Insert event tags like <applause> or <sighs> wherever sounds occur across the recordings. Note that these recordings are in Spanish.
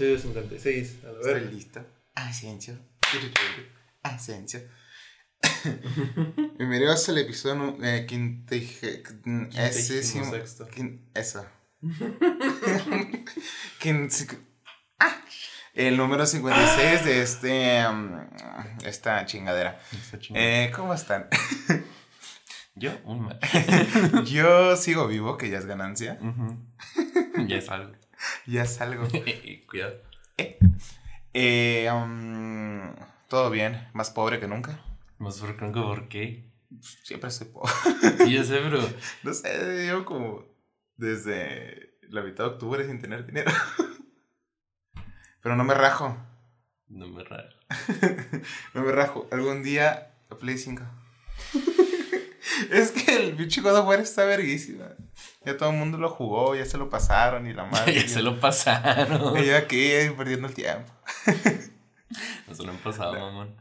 episodio 56. A ver. Estoy listo. Ascenso. Ascenso. <laughs> Bienvenidos al episodio eh, quintige- esésimo- sexto. Eso. <laughs> Ah, el número 56 de este. um, esta chingadera. Chingón. Eh, ¿Cómo están? <laughs> Yo, un mal. Yo sigo vivo, que ya es ganancia. ya es algo. <laughs> Ya es algo. <laughs> Cuidado. Eh, um, Todo bien, más pobre que nunca. Más por creo que por qué. Siempre soy pobre. <laughs> Sí, yo sé, pero. No sé, yo como desde la mitad de octubre sin tener dinero. Pero no me rajo. No me raro. No me rajo. Algún día a Play 5. es que el pinche God of War está verguísima. Ya todo el mundo lo jugó, ya se lo pasaron y la <laughs> madre. ya se lo pasaron. Y yo aquí eh, perdiendo el tiempo. <laughs> No se lo han pasado, mamón.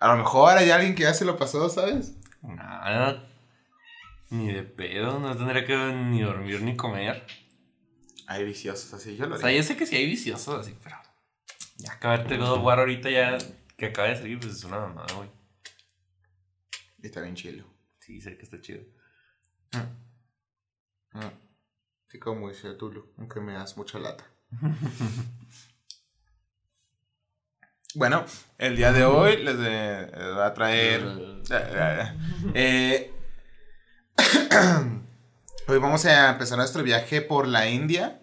A lo mejor hay alguien que ya se lo pasó, ¿sabes? Nada. Ni de pedo. No tendría que ni dormir ni comer. Hay viciosos así, yo lo O sea, digo. yo sé que sí hay viciosos así, pero. Ya acabarte God of War ahorita ya que acaba de salir, pues es una mamada, güey. Está bien chilo. Sí, sé que está chido. Ah, Sí, como dice Tulu, aunque me das mucha lata. <laughs> bueno, el día de hoy les eh, eh, va a traer. <laughs> Eh, <coughs> hoy vamos a empezar nuestro viaje por la India.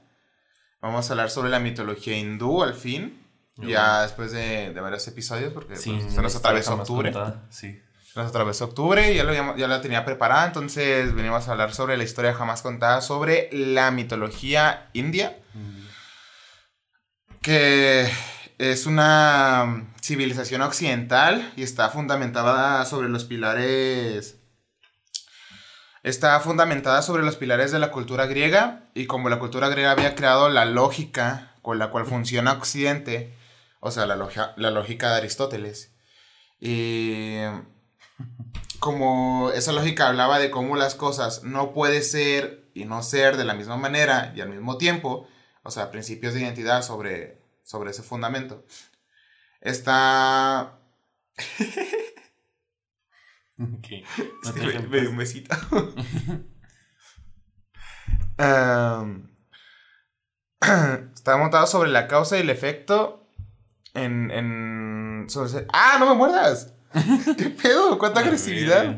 Vamos a hablar sobre la mitología hindú al fin. Ya después de, de varios episodios, porque Sí, pues, se nos atravesó octubre. Sí. Nos atravesó octubre y ya, lo habíamos- ya la tenía preparada, entonces venimos a hablar sobre la historia jamás contada, sobre la mitología india, que es una civilización occidental y está fundamentada sobre los pilares... Está fundamentada sobre los pilares de la cultura griega y como la cultura griega había creado la lógica con la cual funciona Occidente, o sea, la, logia- la lógica de Aristóteles. Y como esa lógica hablaba de cómo las cosas no puede ser y no ser de la misma manera y al mismo tiempo, o sea, principios de identidad sobre, sobre ese fundamento. Está... Ok. <laughs> No te Sí, me- me dio un besito. Am, <laughs> <clears throat> está montado sobre la causa y el efecto en... en sobre ¡Ah, no me muerdas! <laughs> ¿Qué pedo? ¿Cuánta agresividad?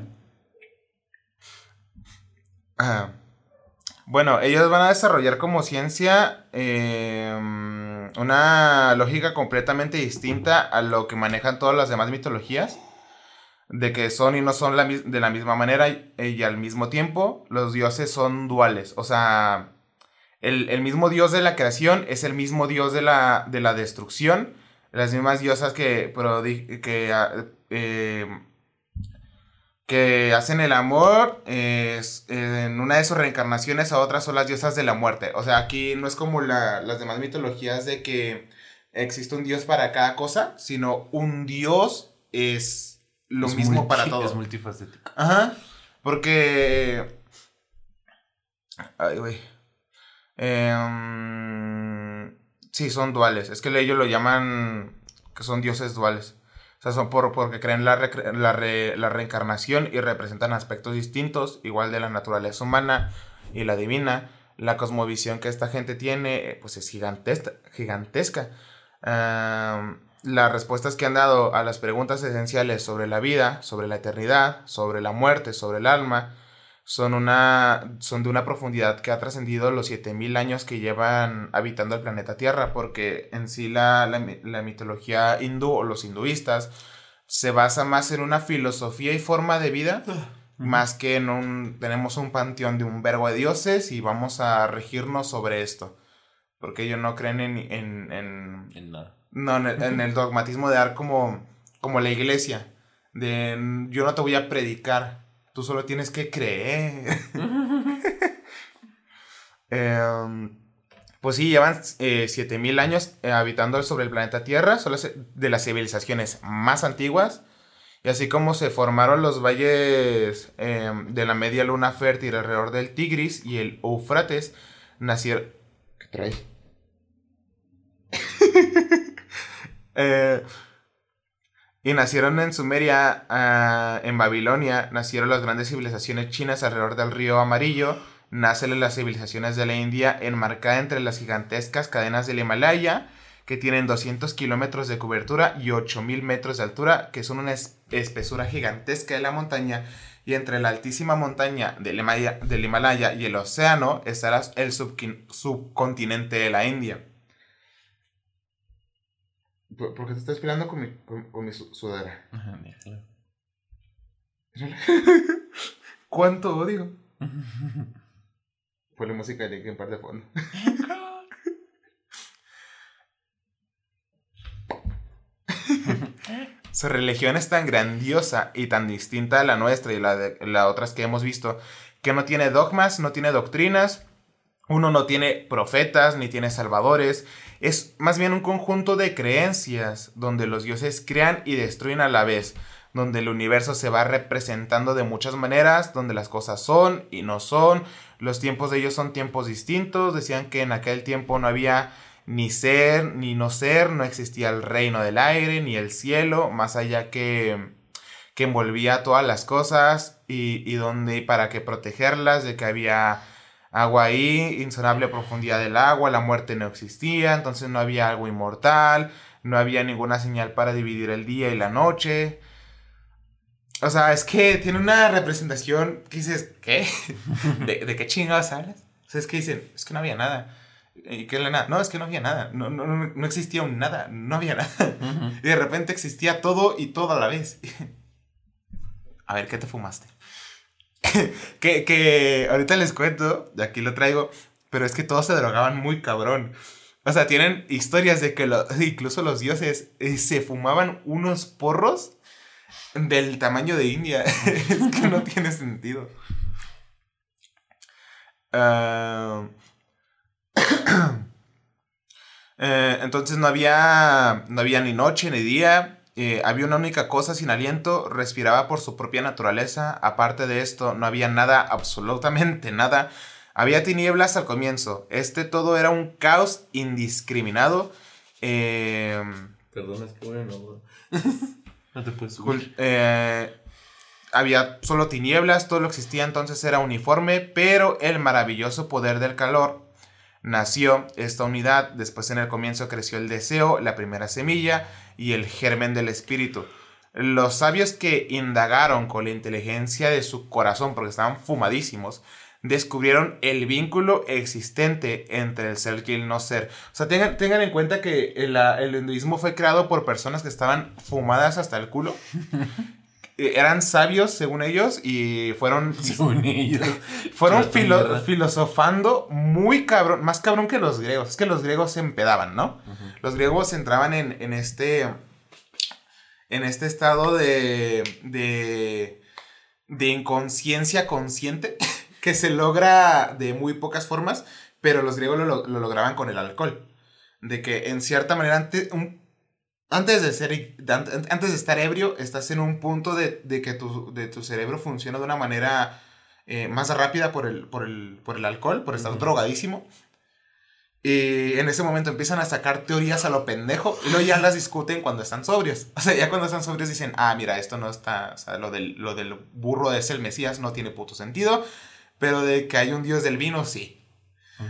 Bueno, ellos van a desarrollar como ciencia eh, una lógica completamente distinta a lo que manejan todas las demás mitologías. De que son y no son la de la misma manera y, y al mismo tiempo los dioses son duales. O sea, el, el mismo dios de la creación es el mismo dios de la, de la destrucción. Las mismas diosas que ah, eh, que hacen el amor eh, en una de sus reencarnaciones a otras son las diosas de la muerte. O sea, aquí no es como la- las demás mitologías de que existe un dios para cada cosa, sino un dios es lo Es mismo multi- para todo. Es multifacético. Ajá. Porque. Ay, güey. Em, sí, son duales. Es que ellos lo llaman. Que son dioses duales. O sea, son por, porque creen la, la, re- la reencarnación y representan aspectos distintos, igual de la naturaleza humana y la divina. La cosmovisión que esta gente tiene, eh, pues es gigantesca. gigantesca. Las respuestas que han dado a las preguntas esenciales sobre la vida, sobre la eternidad, sobre la muerte, sobre el alma, son, una, son de una profundidad que ha trascendido los 7000 años que llevan habitando el planeta Tierra, porque en sí la, la la mitología hindú o los hinduistas se basa más en una filosofía y forma de vida, más que en un, tenemos un panteón de un verbo de dioses y vamos a regirnos sobre esto, porque ellos no creen en, en, en, En nada. no, en el, en el dogmatismo de dar como, como la iglesia. De yo no te voy a predicar, tú solo tienes que creer. <laughs> Em, pues sí, llevan eh, 7000 años eh, habitando sobre el planeta Tierra, son las- de las civilizaciones más antiguas. Y así como se formaron los valles em, de la media luna fértil alrededor del Tigris y el Eufrates, nacieron. ¿Qué traes? <laughs> Eh, y nacieron en Sumeria, ah, en Babilonia, nacieron las grandes civilizaciones chinas alrededor del río Amarillo, nacen las civilizaciones de la India enmarcada entre las gigantescas cadenas del Himalaya, que tienen 200 kilómetros de cobertura y 8000 metros de altura, que son una espesura gigantesca de la montaña, y entre la altísima montaña del Himalaya, del Himalaya y el océano estará el subcontinente de la India. ¿Por, qué te estás peleando con mi, con, mi sudadera? Ajá, <laughs> ¿Cuánto odio? <laughs> Fue la música de Linkin Park de fondo. <laughs> Su religión es tan grandiosa y tan distinta a la nuestra y la de las otras que hemos visto, que no tiene dogmas, no tiene doctrinas, uno no tiene profetas ni tiene salvadores, es más bien un conjunto de creencias donde los dioses crean y destruyen a la vez, donde el universo se va representando de muchas maneras, donde las cosas son y no son, los tiempos de ellos son tiempos distintos, decían que en aquel tiempo no había ni ser ni no ser, no existía el reino del aire ni el cielo, más allá que, que envolvía todas las cosas y, y donde para que protegerlas, de que había agua ahí, insonable profundidad del agua, la muerte no existía, entonces no había algo inmortal, no había ninguna señal para dividir el día y la noche. O sea, es que tiene una representación que dices, ¿qué? <laughs> ¿De, qué chingados hablas? O sea, es que dicen, es que no había nada. ¿Y qué nada? No, es que no había nada. No, no, no existía un nada. No había nada. Y de repente existía todo y todo a la vez. <laughs> a ver, ¿qué te fumaste? <laughs> que, que ahorita les cuento, de aquí lo traigo, pero es que todos se drogaban muy cabrón. O sea, tienen historias de que <laughs> incluso los dioses eh, se fumaban unos porros del tamaño de India. <laughs> es que no tiene sentido. Ah, <clears throat> eh, entonces no había, no había ni noche ni día. Eh, había una única cosa sin aliento, respiraba por su propia naturaleza. Aparte de esto, no había nada, absolutamente nada. Había tinieblas al comienzo. Este todo era un caos indiscriminado. Eh, Perdona, es que bueno, <laughs> no te puedes eh, había solo tinieblas, todo lo que existía entonces era uniforme, pero el maravilloso poder del calor nació esta unidad. Después en el comienzo creció el deseo, la primera semilla y el germen del espíritu. Los sabios que indagaron con la inteligencia de su corazón, porque estaban fumadísimos, descubrieron el vínculo existente entre el ser y el no ser. O sea, tengan, tengan en cuenta que el, el hinduismo fue creado por personas que estaban fumadas hasta el culo <laughs> eran sabios según ellos y fueron <laughs> según ellos. <laughs> fueron filosofando muy cabrón más cabrón que los griegos. Es que los griegos se empedaban no los griegos entraban en, este en este estado de de de inconsciencia consciente <laughs> que se logra de muy pocas formas pero los griegos lo, lograban con el alcohol. De que en cierta manera antes, un, antes de, ser, antes de estar ebrio, estás en un punto de, que tu, de tu cerebro funciona de una manera eh, más rápida por el, por, el, alcohol, por estar drogadísimo. Y en ese momento empiezan a sacar teorías a lo pendejo y luego ya las discuten cuando están sobrios. O sea, ya cuando están sobrios dicen, ah, mira, esto no está, o sea, lo del, lo del burro es el Mesías no tiene puto sentido, pero de que hay un dios del vino, sí.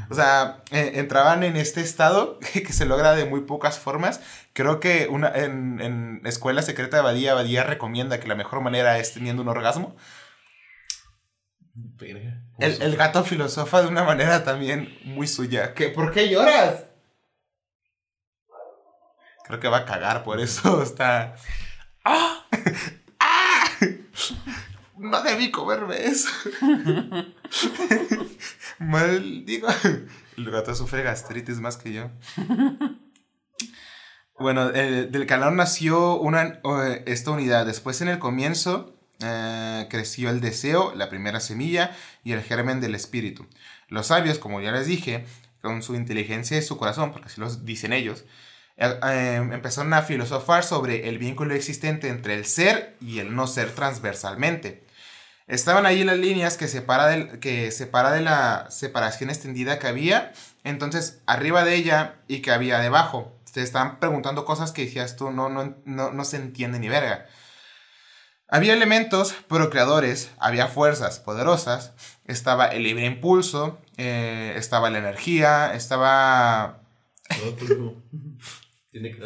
O sea, eh, entraban en este estado <laughs> que se logra de muy pocas formas. Creo que una, en, en Escuela Secreta de Badía, Badía recomienda que la mejor manera es teniendo un orgasmo. El, el, gato filosofa de una manera también muy suya. ¿Qué, ¿Por qué lloras? Creo que va a cagar, por eso <laughs> está... ¡Ah! <laughs> ¡Ah! No debí comerme eso. <laughs> Maldigo. El gato sufre gastritis más que yo. Bueno, del calor nació una, esta unidad. Después en el comienzo eh, creció el deseo, la primera semilla y el germen del espíritu. Los sabios, como ya les dije, con su inteligencia y su corazón, porque así lo dicen ellos, eh, eh, empezaron a filosofar sobre el vínculo existente entre el ser y el no ser transversalmente. Estaban ahí las líneas que separa, del, que separa de la separación extendida que había. Entonces, arriba de ella y que había debajo. Te estaban preguntando cosas que decías tú, no, no, no, no se entiende ni verga. Había elementos procreadores, había fuerzas poderosas, estaba el libre impulso, eh, estaba la energía, estaba... <laughs> Tiene que...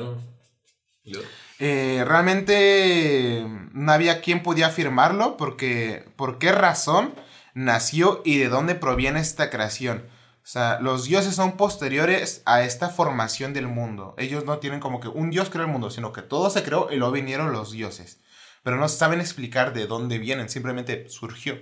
Eh, realmente no había quien podía afirmarlo porque por qué razón nació y de dónde proviene esta creación. O sea, los dioses son posteriores a esta formación del mundo. Ellos no tienen como que un dios creó el mundo, sino que todo se creó y luego vinieron los dioses. Pero no saben explicar de dónde vienen, simplemente surgió.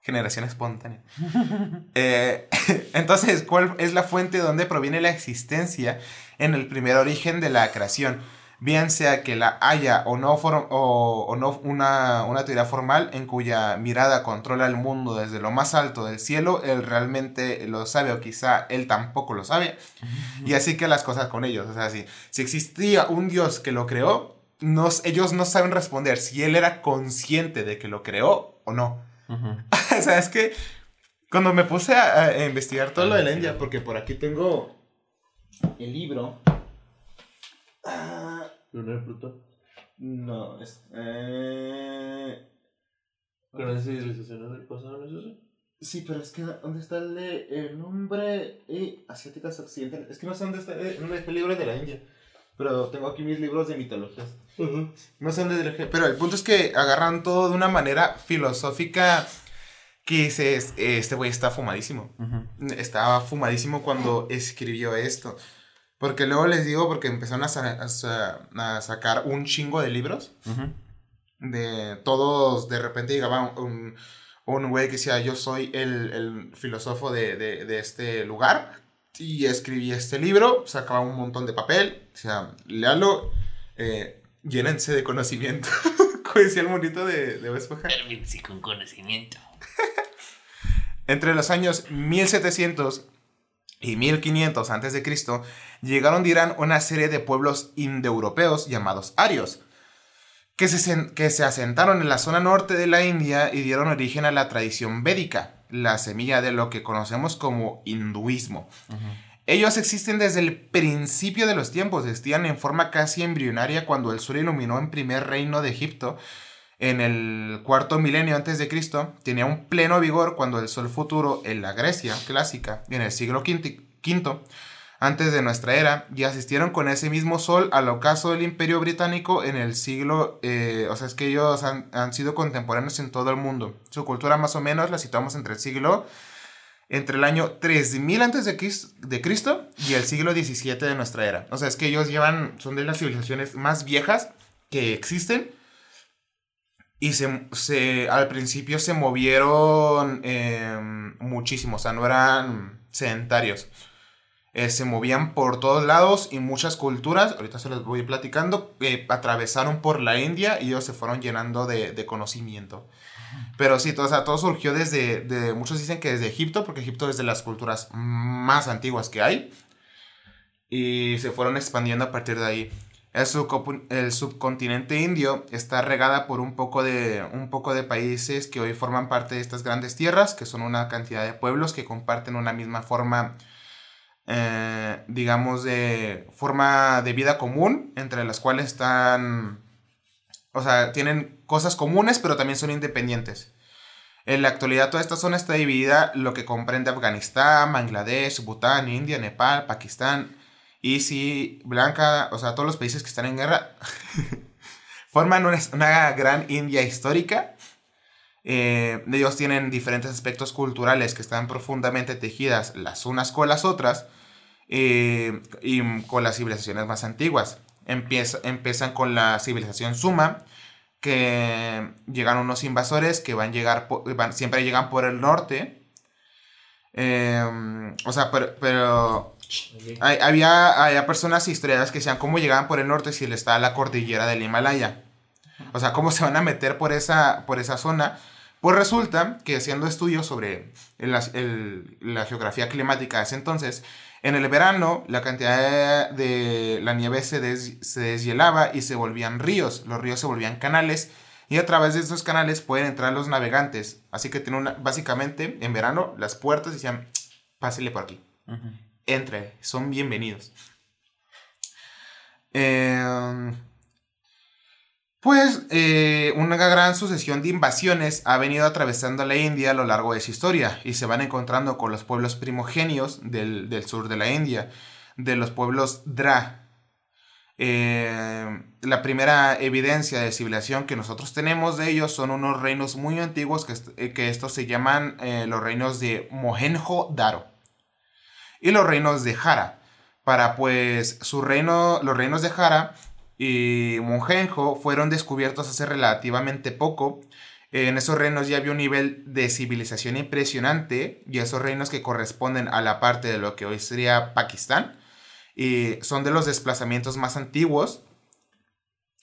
generación espontánea. <laughs> Eh, <laughs> entonces, ¿cuál es la fuente de dónde proviene la existencia en el primer origen de la creación? Bien sea que la haya o no, o, no una, una, teoría formal en cuya mirada controla el mundo desde lo más alto del cielo, él realmente lo sabe o quizá él tampoco lo sabe. Y así que las cosas con ellos, o sea, si, si existía un Dios que lo creó, nos, ellos no saben responder si él era consciente de que lo creó o no. <laughs> o sea, es que cuando me puse a, investigar todo lo de la India, porque por aquí tengo el libro. Ah, ¿No es Plutón? No, es. Eh... ¿Pero es civilizaciones del pasado, no es eso? Sí, pero es que ¿dónde está el, de, el nombre eh, asiáticas occidentales? Es que no sé dónde está, eh, dónde está el libro de la India. Pero tengo aquí mis libros de mitologías. No sé dónde. Pero el punto es que agarran todo de una manera filosófica que dices, este güey está fumadísimo. Estaba fumadísimo cuando escribió esto. Porque luego les digo, porque empezaron a, sacar un chingo de libros. De todos, de repente llegaba un, un güey que decía, yo soy el, el filósofo de, de, de, este lugar. Y escribí este libro, sacaba un montón de papel, o sea, léalo, eh, llénense de conocimiento. <laughs> Como decía el monito de, de Esponja. con conocimiento. <laughs> Entre los años 1700 y 1500 a.C., llegaron de Irán una serie de pueblos indoeuropeos llamados arios, que se, que se asentaron en la zona norte de la India y dieron origen a la tradición védica, la semilla de lo que conocemos como hinduismo. Ellos existen desde el principio de los tiempos, existían en forma casi embrionaria cuando el sol iluminó en primer reino de Egipto en el cuarto milenio antes de Cristo, tenía un pleno vigor cuando el sol futuro en la Grecia clásica, en el siglo V, antes de nuestra era, y asistieron con ese mismo sol al ocaso del Imperio Británico en el siglo, eh, o sea, es que ellos han, sido contemporáneos en todo el mundo. Su cultura más o menos la situamos entre el siglo, entre el año 3000 antes de Cristo y el siglo XVII de nuestra era. O sea, es que ellos llevan, son de las civilizaciones más viejas que existen y se, al principio se movieron em, muchísimo, o sea, no eran sedentarios. Eh, se movían por todos lados y muchas culturas, ahorita se los voy platicando, eh, atravesaron por la India y ellos se fueron llenando de, conocimiento. Pero sí, todo, todo surgió desde, de, muchos dicen que desde Egipto, porque Egipto es de las culturas más antiguas que hay. Y se fueron expandiendo a partir de ahí. El, subcontinente indio está regada por un poco, de, un poco de países que hoy forman parte de estas grandes tierras, que son una cantidad de pueblos que comparten una misma forma, eh, digamos, de forma de vida común, entre las cuales están, o sea, tienen cosas comunes, pero también son independientes. En la actualidad toda esta zona está dividida, lo que comprende Afganistán, Bangladesh, Bután, India, Nepal, Pakistán, y si Blanca, o sea, todos los países que están en guerra <laughs> forman una, gran India histórica. Eh, ellos tienen diferentes aspectos culturales que están profundamente tejidas las unas con las otras eh, y con las civilizaciones más antiguas. Empieza, empiezan con la civilización suma, que llegan unos invasores que van a llegar, siempre llegan por el norte. Eh, o sea, pero había, había personas historiadas que decían cómo llegaban por el norte si le estaba la cordillera del Himalaya. O sea, cómo se van a meter por esa, por esa zona. Pues resulta que haciendo estudios sobre la geografía climática de ese entonces, en el verano la cantidad de, la nieve se, se deshielaba y se volvían ríos. Los ríos se volvían canales y a través de esos canales pueden entrar los navegantes. Así que tiene una, básicamente en verano las puertas decían, pásele por aquí entre, son bienvenidos. Eh, pues eh, una gran sucesión de invasiones ha venido atravesando la India a lo largo de su historia y se van encontrando con los pueblos primogenios del, sur de la India, de los pueblos Dra. Eh, la primera evidencia de civilización que nosotros tenemos de ellos son unos reinos muy antiguos que, eh, estos se llaman los reinos de Mohenjo-Daro y los reinos de Jara. Para pues su reino, los reinos de Jara y Monjenjo fueron descubiertos hace relativamente poco. En esos reinos ya había un nivel de civilización impresionante y esos reinos que corresponden a la parte de lo que hoy sería Pakistán y son de los desplazamientos más antiguos.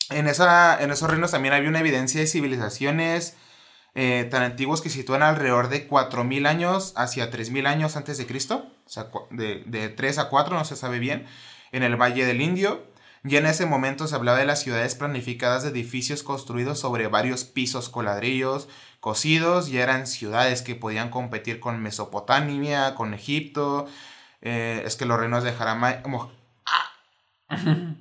En, esa, en esos reinos también había una evidencia de civilizaciones eh, tan antiguos que sitúan alrededor de 4.000 años hacia 3.000 años antes de Cristo, o sea, de, de 3 a 4, no se sabe bien, en el Valle del Indio. Ya en ese momento se hablaba de las ciudades planificadas de edificios construidos sobre varios pisos con ladrillos cocidos, y eran ciudades que podían competir con Mesopotamia, con Egipto. Eh, es que los reinos de <laughs>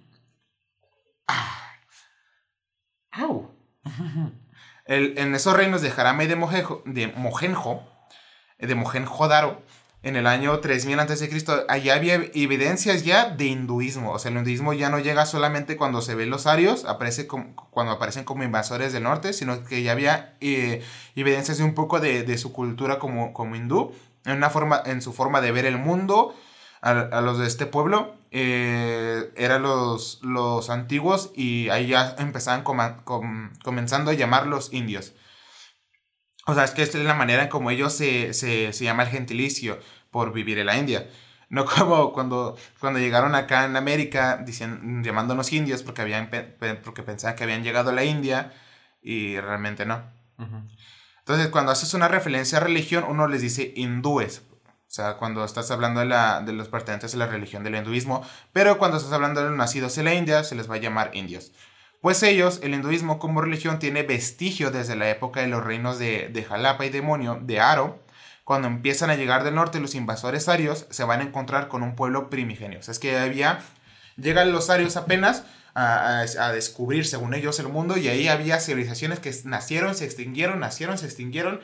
<laughs> En esos reinos de Jarama y de, Mojenjo, de Mojenjo, de Mojenjodaro, en el año 3000 a.C., allá había evidencias ya de hinduismo. O sea, el hinduismo ya no llega solamente cuando se ven los arios, aparece cuando aparecen como invasores del norte, sino que ya había eh, evidencias de un poco de, su cultura como, como hindú, en, una forma, en su forma de ver el mundo. A, los de este pueblo eh, eran los, los antiguos y ahí ya empezaban comenzando a llamarlos indios. O sea, es que esta es la manera en como ellos se, se, se llama el gentilicio por vivir en la India. No <laughs> como cuando, cuando llegaron acá en América diciendo, llamándonos indios porque, habían, porque pensaban que habían llegado a la India y realmente no. Entonces, cuando haces una referencia a religión, uno les dice hindúes. O sea, cuando estás hablando de, la, de los pertenecientes a la religión del hinduismo, pero cuando estás hablando de los nacidos en la India, se les va a llamar indios. Pues ellos, el hinduismo como religión, tiene vestigio desde la época de los reinos de, de Jalapa y demonio, de Aro. Cuando empiezan a llegar del norte los invasores arios, se van a encontrar con un pueblo primigenio. O sea, es que había, llegan los arios apenas a, a, descubrir, según ellos, el mundo, y ahí había civilizaciones que nacieron, se extinguieron, nacieron, se extinguieron,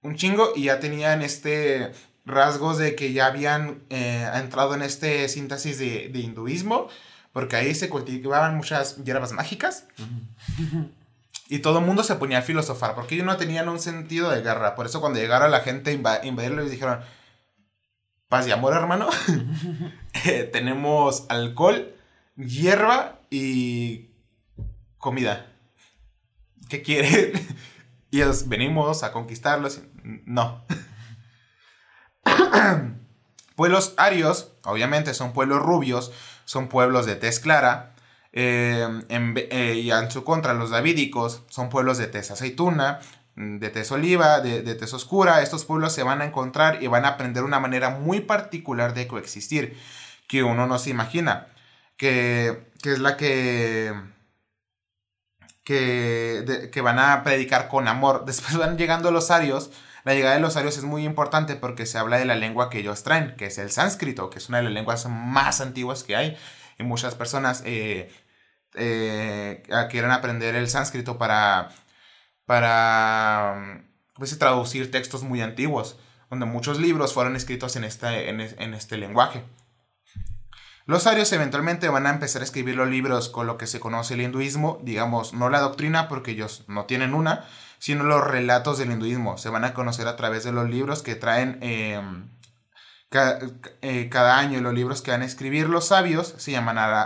un chingo, y ya tenían este rasgos de que ya habían eh, entrado en este síntesis de, de hinduismo porque ahí se cultivaban muchas hierbas mágicas. Y todo el mundo se ponía a filosofar, porque ellos no tenían un sentido de guerra. Por eso cuando llegaron la gente a invadirlo, les dijeron, paz y amor, hermano. <laughs> Eh, tenemos alcohol, hierba y comida. ¿Qué quieren? <laughs> y ellos, venimos a conquistarlos. No. <coughs> pueblos arios, obviamente son pueblos rubios, son pueblos de tez clara. Eh, eh, y en su contra, los davídicos son pueblos de tez aceituna, de tez oliva, de, de tez oscura. Estos pueblos se van a encontrar y van a aprender una manera muy particular de coexistir que uno no se imagina. Que, es la que, que, que van a predicar con amor. <laughs> Después van llegando los arios la llegada de los arios es muy importante porque se habla de la lengua que ellos traen, que es el sánscrito, que es una de las lenguas más antiguas que hay. Y muchas personas eh, eh, quieren aprender el sánscrito para, para pues, traducir textos muy antiguos, donde muchos libros fueron escritos en este, en este lenguaje. Los arios eventualmente van a empezar a escribir los libros con lo que se conoce el hinduismo, digamos, no la doctrina porque ellos no tienen una, sino los relatos del hinduismo. Se van a conocer a través de los libros que traen em, eh, cada año. Los libros que van a escribir los sabios se,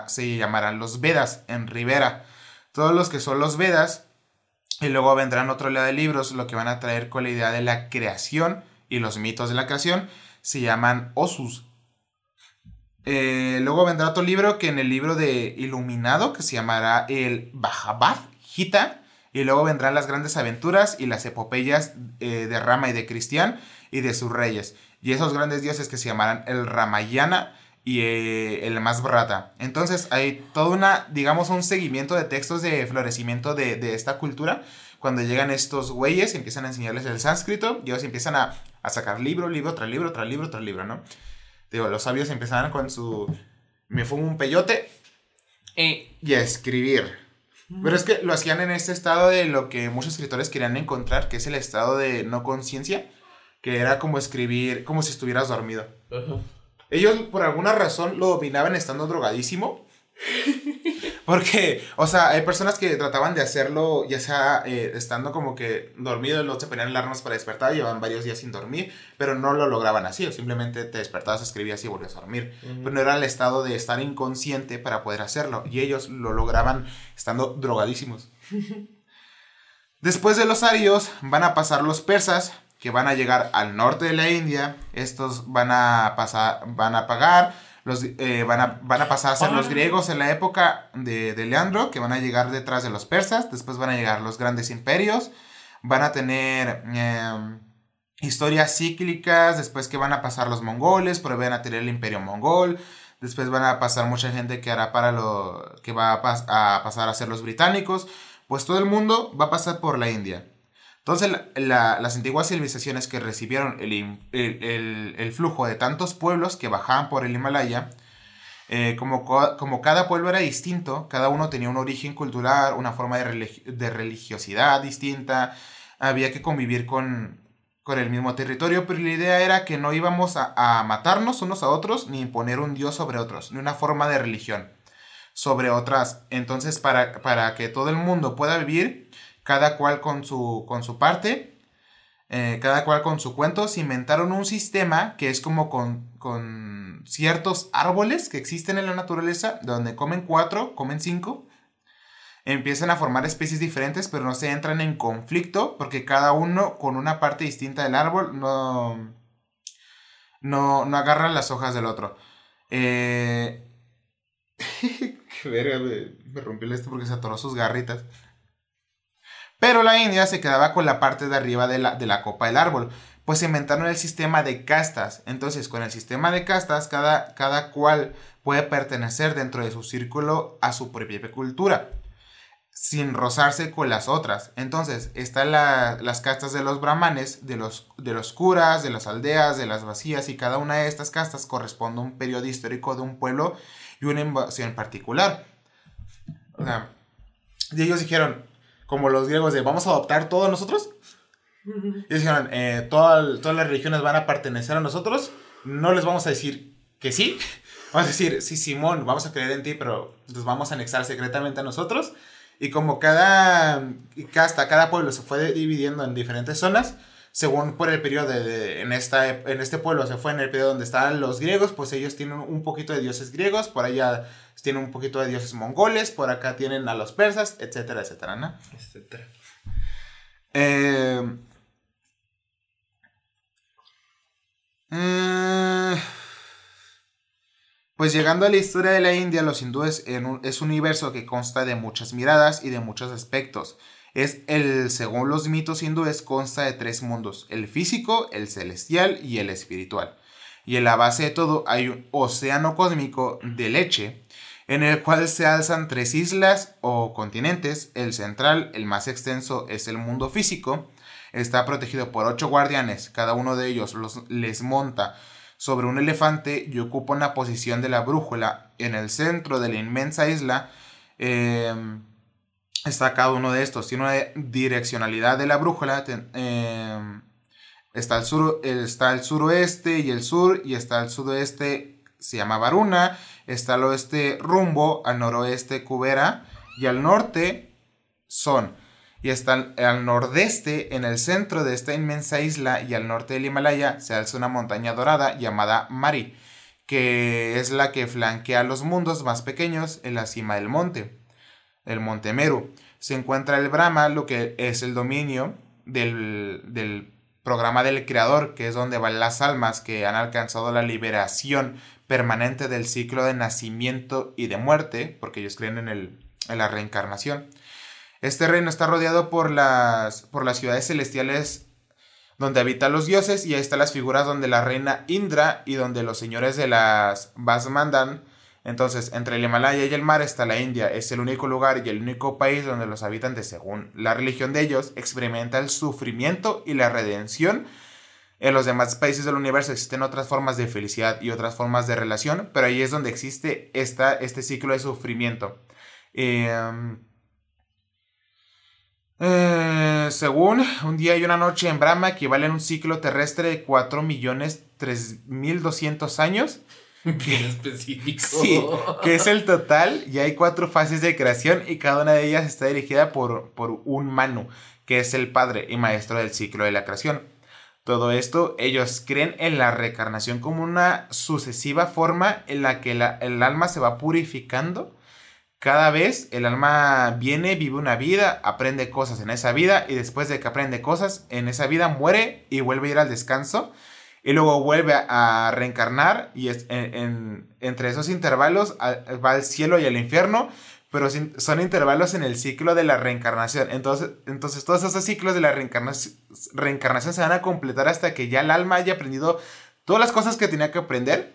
se llamarán los Vedas en Rivera. Todos los que son los Vedas, y luego vendrán otro lado de libros, lo que van a traer con la idea de la creación y los mitos de la creación, se llaman Osus. Eh, luego vendrá otro libro que en el libro de Iluminado, que se llamará el Bhagavad Gita, y luego vendrán las grandes aventuras y las epopeyas eh, de Rama y de Cristian y de sus reyes. Y esos grandes dioses que se llamarán el Ramayana y eh, el más brata. Entonces hay todo una, digamos, un seguimiento de textos de florecimiento de, esta cultura. Cuando llegan estos güeyes, empiezan a enseñarles el sánscrito y ellos empiezan a, a sacar libro, libro, tras libro, tras libro, tras libro, ¿no? Digo, los sabios empezaron con su... Me fumo un peyote Eh, y a escribir. Pero es que lo hacían en este estado de lo que muchos escritores querían encontrar, que es el estado de no conciencia, que era como escribir como si estuvieras dormido. Ellos por alguna razón lo dominaban estando drogadísimo. <laughs> Porque, o sea, hay personas que trataban de hacerlo, ya sea eh, estando como que dormido, luego se ponían alarmas para despertar, llevaban varios días sin dormir, pero no lo lograban así, o simplemente te despertabas, escribías y volvías a dormir. Pero no era el estado de estar inconsciente para poder hacerlo, y ellos lo lograban estando drogadísimos. <laughs> Después de los arios van a pasar los persas, que van a llegar al norte de la India, estos van a pasar, van a pagar los, eh, van, a, van, a, pasar a ser los griegos en la época de, de, Leandro, que van a llegar detrás de los persas, después van a llegar los grandes imperios, van a tener eh, historias cíclicas, después que van a pasar los mongoles, pero van a tener el imperio mongol, después van a pasar mucha gente que hará para lo que va a, pas a pasar a ser los británicos, pues todo el mundo va a pasar por la India. Entonces, la, las antiguas civilizaciones que recibieron el, flujo de tantos pueblos que bajaban por el Himalaya, eh, como, cada pueblo era distinto, cada uno tenía un origen cultural, una forma de, religiosidad distinta, había que convivir con, el mismo territorio, pero la idea era que no íbamos a, matarnos unos a otros, ni imponer un dios sobre otros, ni una forma de religión sobre otras. Entonces, para que todo el mundo pueda vivir, cada cual con su, con su parte, eh, cada cual con su cuento, se inventaron un sistema que es como con, con ciertos árboles que existen en la naturaleza, donde comen cuatro, comen cinco, empiezan a formar especies diferentes, pero no se entran en conflicto, porque cada uno con una parte distinta del árbol no, no, no agarra las hojas del otro. Eh... <laughs> Qué verga, me, me rompió esto porque se atoró sus garritas. Pero la India se quedaba con la parte de arriba de la, de la copa del árbol, pues inventaron el sistema de castas. Entonces, con el sistema de castas, cada, cada cual puede pertenecer dentro de su círculo a su propia cultura, sin rozarse con las otras. Entonces, están las castas de los brahmanes, de los, de los curas, de las aldeas, de las vacías, y cada una de estas castas corresponde a un periodo histórico de un pueblo y una invasión particular. O sea, y ellos dijeron, como los griegos de vamos a adoptar todos nosotros. Y dijeron, eh, todas, todas las religiones van a pertenecer a nosotros. No les vamos a decir que sí. <laughs> Vamos a decir, sí, Simón, vamos a creer en ti, pero nos vamos a anexar secretamente a nosotros. Y como cada casta, cada pueblo se fue dividiendo en diferentes zonas, según por el periodo de, en, esta, en este pueblo se fue en el periodo donde estaban los griegos, pues ellos tienen un poquito de dioses griegos, por allá tienen un poquito de dioses mongoles, por acá tienen a los persas, etcétera, etcétera, ¿no? Etcétera. Eh, eh, pues llegando a la historia de la India, los hindúes es un universo que consta de muchas miradas y de muchos aspectos. Es el, según los mitos hindúes, consta de tres mundos, el físico, el celestial y el espiritual. Y en la base de todo hay un océano cósmico de leche, en el cual se alzan tres islas o continentes. El central, el más extenso, es el mundo físico. Está protegido por ocho guardianes, cada uno de ellos los, les monta sobre un elefante y ocupa una posición de la brújula en el centro de la inmensa isla. Eh, está cada uno de estos. Tiene una direccionalidad de la brújula. Em, está, el sur, está suroeste y el sur. Y está el sudoeste, se llama Varuna. Está al oeste Rumbo. Al noroeste Cubera. Y al norte Son. Y está al, nordeste, en el centro de esta inmensa isla y al norte del Himalaya, se alza una montaña dorada llamada Mari, que es la que flanquea los mundos más pequeños en la cima del monte el Monte Meru. Se encuentra el Brahma, lo que es el dominio del, programa del Creador, que es donde van las almas que han alcanzado la liberación permanente del ciclo de nacimiento y de muerte, porque ellos creen en, el, en la reencarnación. Este reino está rodeado por las, por las ciudades celestiales donde habitan los dioses y ahí están las figuras donde la reina Indra y donde los señores de las Vasmandan entonces, entre el Himalaya y el mar está la India. Es el único lugar y el único país donde los habitantes, según la religión de ellos, experimentan el sufrimiento y la redención En los demás países del universo existen otras formas de felicidad y otras formas de relación, pero ahí es donde existe esta, este ciclo de sufrimiento. Em, eh, según un día y una noche en Brahma equivalen a un ciclo terrestre de 4 millones 3.200 años. <laughs> Bien específico. Sí, que es el total y hay cuatro fases de creación y cada una de ellas está dirigida por, por un Manu, que es el padre y maestro del ciclo de la creación. Todo esto, ellos creen en la reencarnación como una sucesiva forma en la que el alma se va purificando. Cada vez el alma viene, vive una vida, aprende cosas en esa vida y después de que aprende cosas en esa vida muere y vuelve a ir al descanso y luego vuelve a, reencarnar y entre esos intervalos va al cielo y al infierno pero son intervalos en el ciclo de la reencarnación. Entonces, entonces todos esos ciclos de la reencarnación, reencarnación se van a completar hasta que ya el alma haya aprendido todas las cosas que tenía que aprender.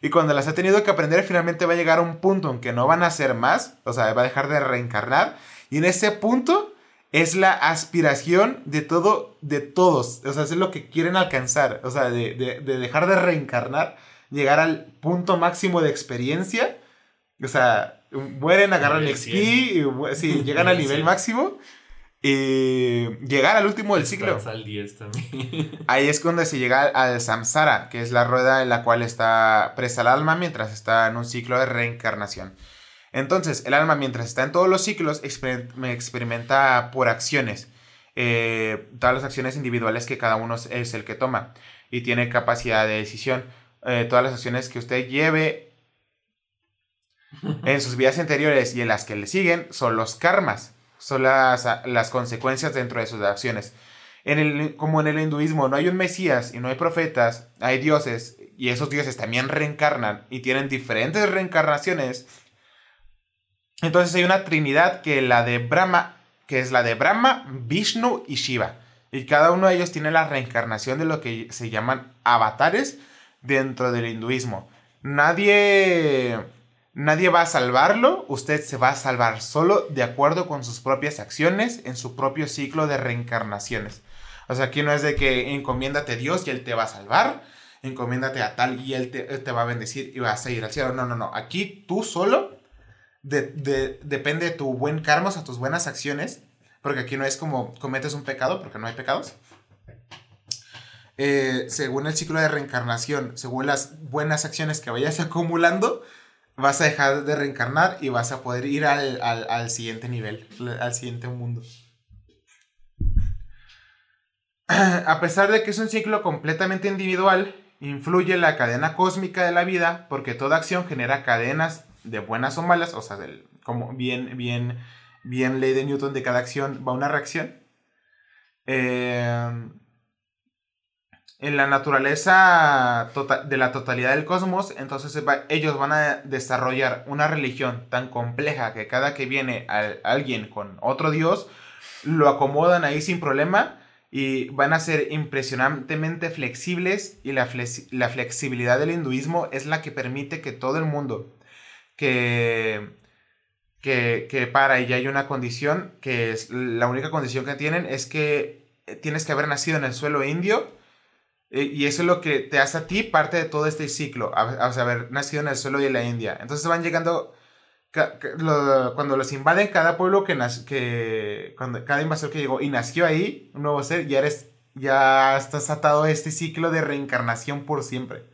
Y cuando las ha tenido que aprender, finalmente va a llegar a un punto en que no van a ser más, o sea, va a dejar de reencarnar. Y en ese punto es la aspiración de todo, de todos. O sea, es lo que quieren alcanzar. O sea, de, de, de dejar de reencarnar, llegar al punto máximo de experiencia. O sea, mueren, agarran XP, y, sí, <laughs> llegan al nivel máximo. Y llegar al último del ciclo. Ahí es cuando se llega al samsara, que es la rueda en la cual está presa el alma mientras está en un ciclo de reencarnación. Entonces, el alma mientras está en todos los ciclos experimenta por acciones. Eh, todas las acciones individuales que cada uno es el que toma. Y tiene capacidad de decisión. Eh, todas las acciones que usted lleve <laughs> en sus vidas anteriores y en las que le siguen son los karmas, son las, las consecuencias dentro de sus acciones. En el, como en el hinduismo no hay un Mesías y no hay profetas, hay dioses y esos dioses también reencarnan y tienen diferentes reencarnaciones. Entonces hay una trinidad que la de Brahma, que es la de Brahma, Vishnu y Shiva. Y cada uno de ellos tiene la reencarnación de lo que se llaman avatares dentro del hinduismo. Nadie Nadie va a salvarlo, usted se va a salvar solo de acuerdo con sus propias acciones en su propio ciclo de reencarnaciones. O sea, aquí no es de que encomiéndate a Dios y Él te va a salvar, encomiéndate a tal y Él te, va a bendecir y vas a ir al cielo. No, no, no. Aquí tú solo depende de tu buen karma, o tus buenas acciones, porque aquí no es como cometes un pecado, porque no hay pecados. Eh, según el ciclo de reencarnación, según las buenas acciones que vayas <laughs> acumulando, vas a dejar de reencarnar y vas a poder ir al, siguiente nivel, al siguiente mundo. <clears throat> A pesar de que es un ciclo completamente individual, influye la cadena cósmica de la vida porque toda acción genera cadenas de buenas o malas, o sea, como bien, bien, bien ley de Newton de cada acción va una reacción. Eh, en la naturaleza tota-, de la totalidad del cosmos, entonces ellos van a desarrollar una religión tan compleja que cada que viene alguien con otro dios, lo acomodan ahí sin problema y van a ser impresionantemente flexibles y la, la flexibilidad del hinduismo es la que permite que todo el mundo que, que, que para y hay una condición que es la única condición que tienen es que tienes que haber nacido en el suelo indio eh, y eso es lo que te hace a ti parte de todo este ciclo, a, haber nacido en el suelo de la India. Entonces van llegando, cuando los invaden, cada pueblo que, que cuando, cada invasor que llegó y nació ahí, un nuevo ser, ya eres, ya estás atado a este ciclo de reencarnación por siempre.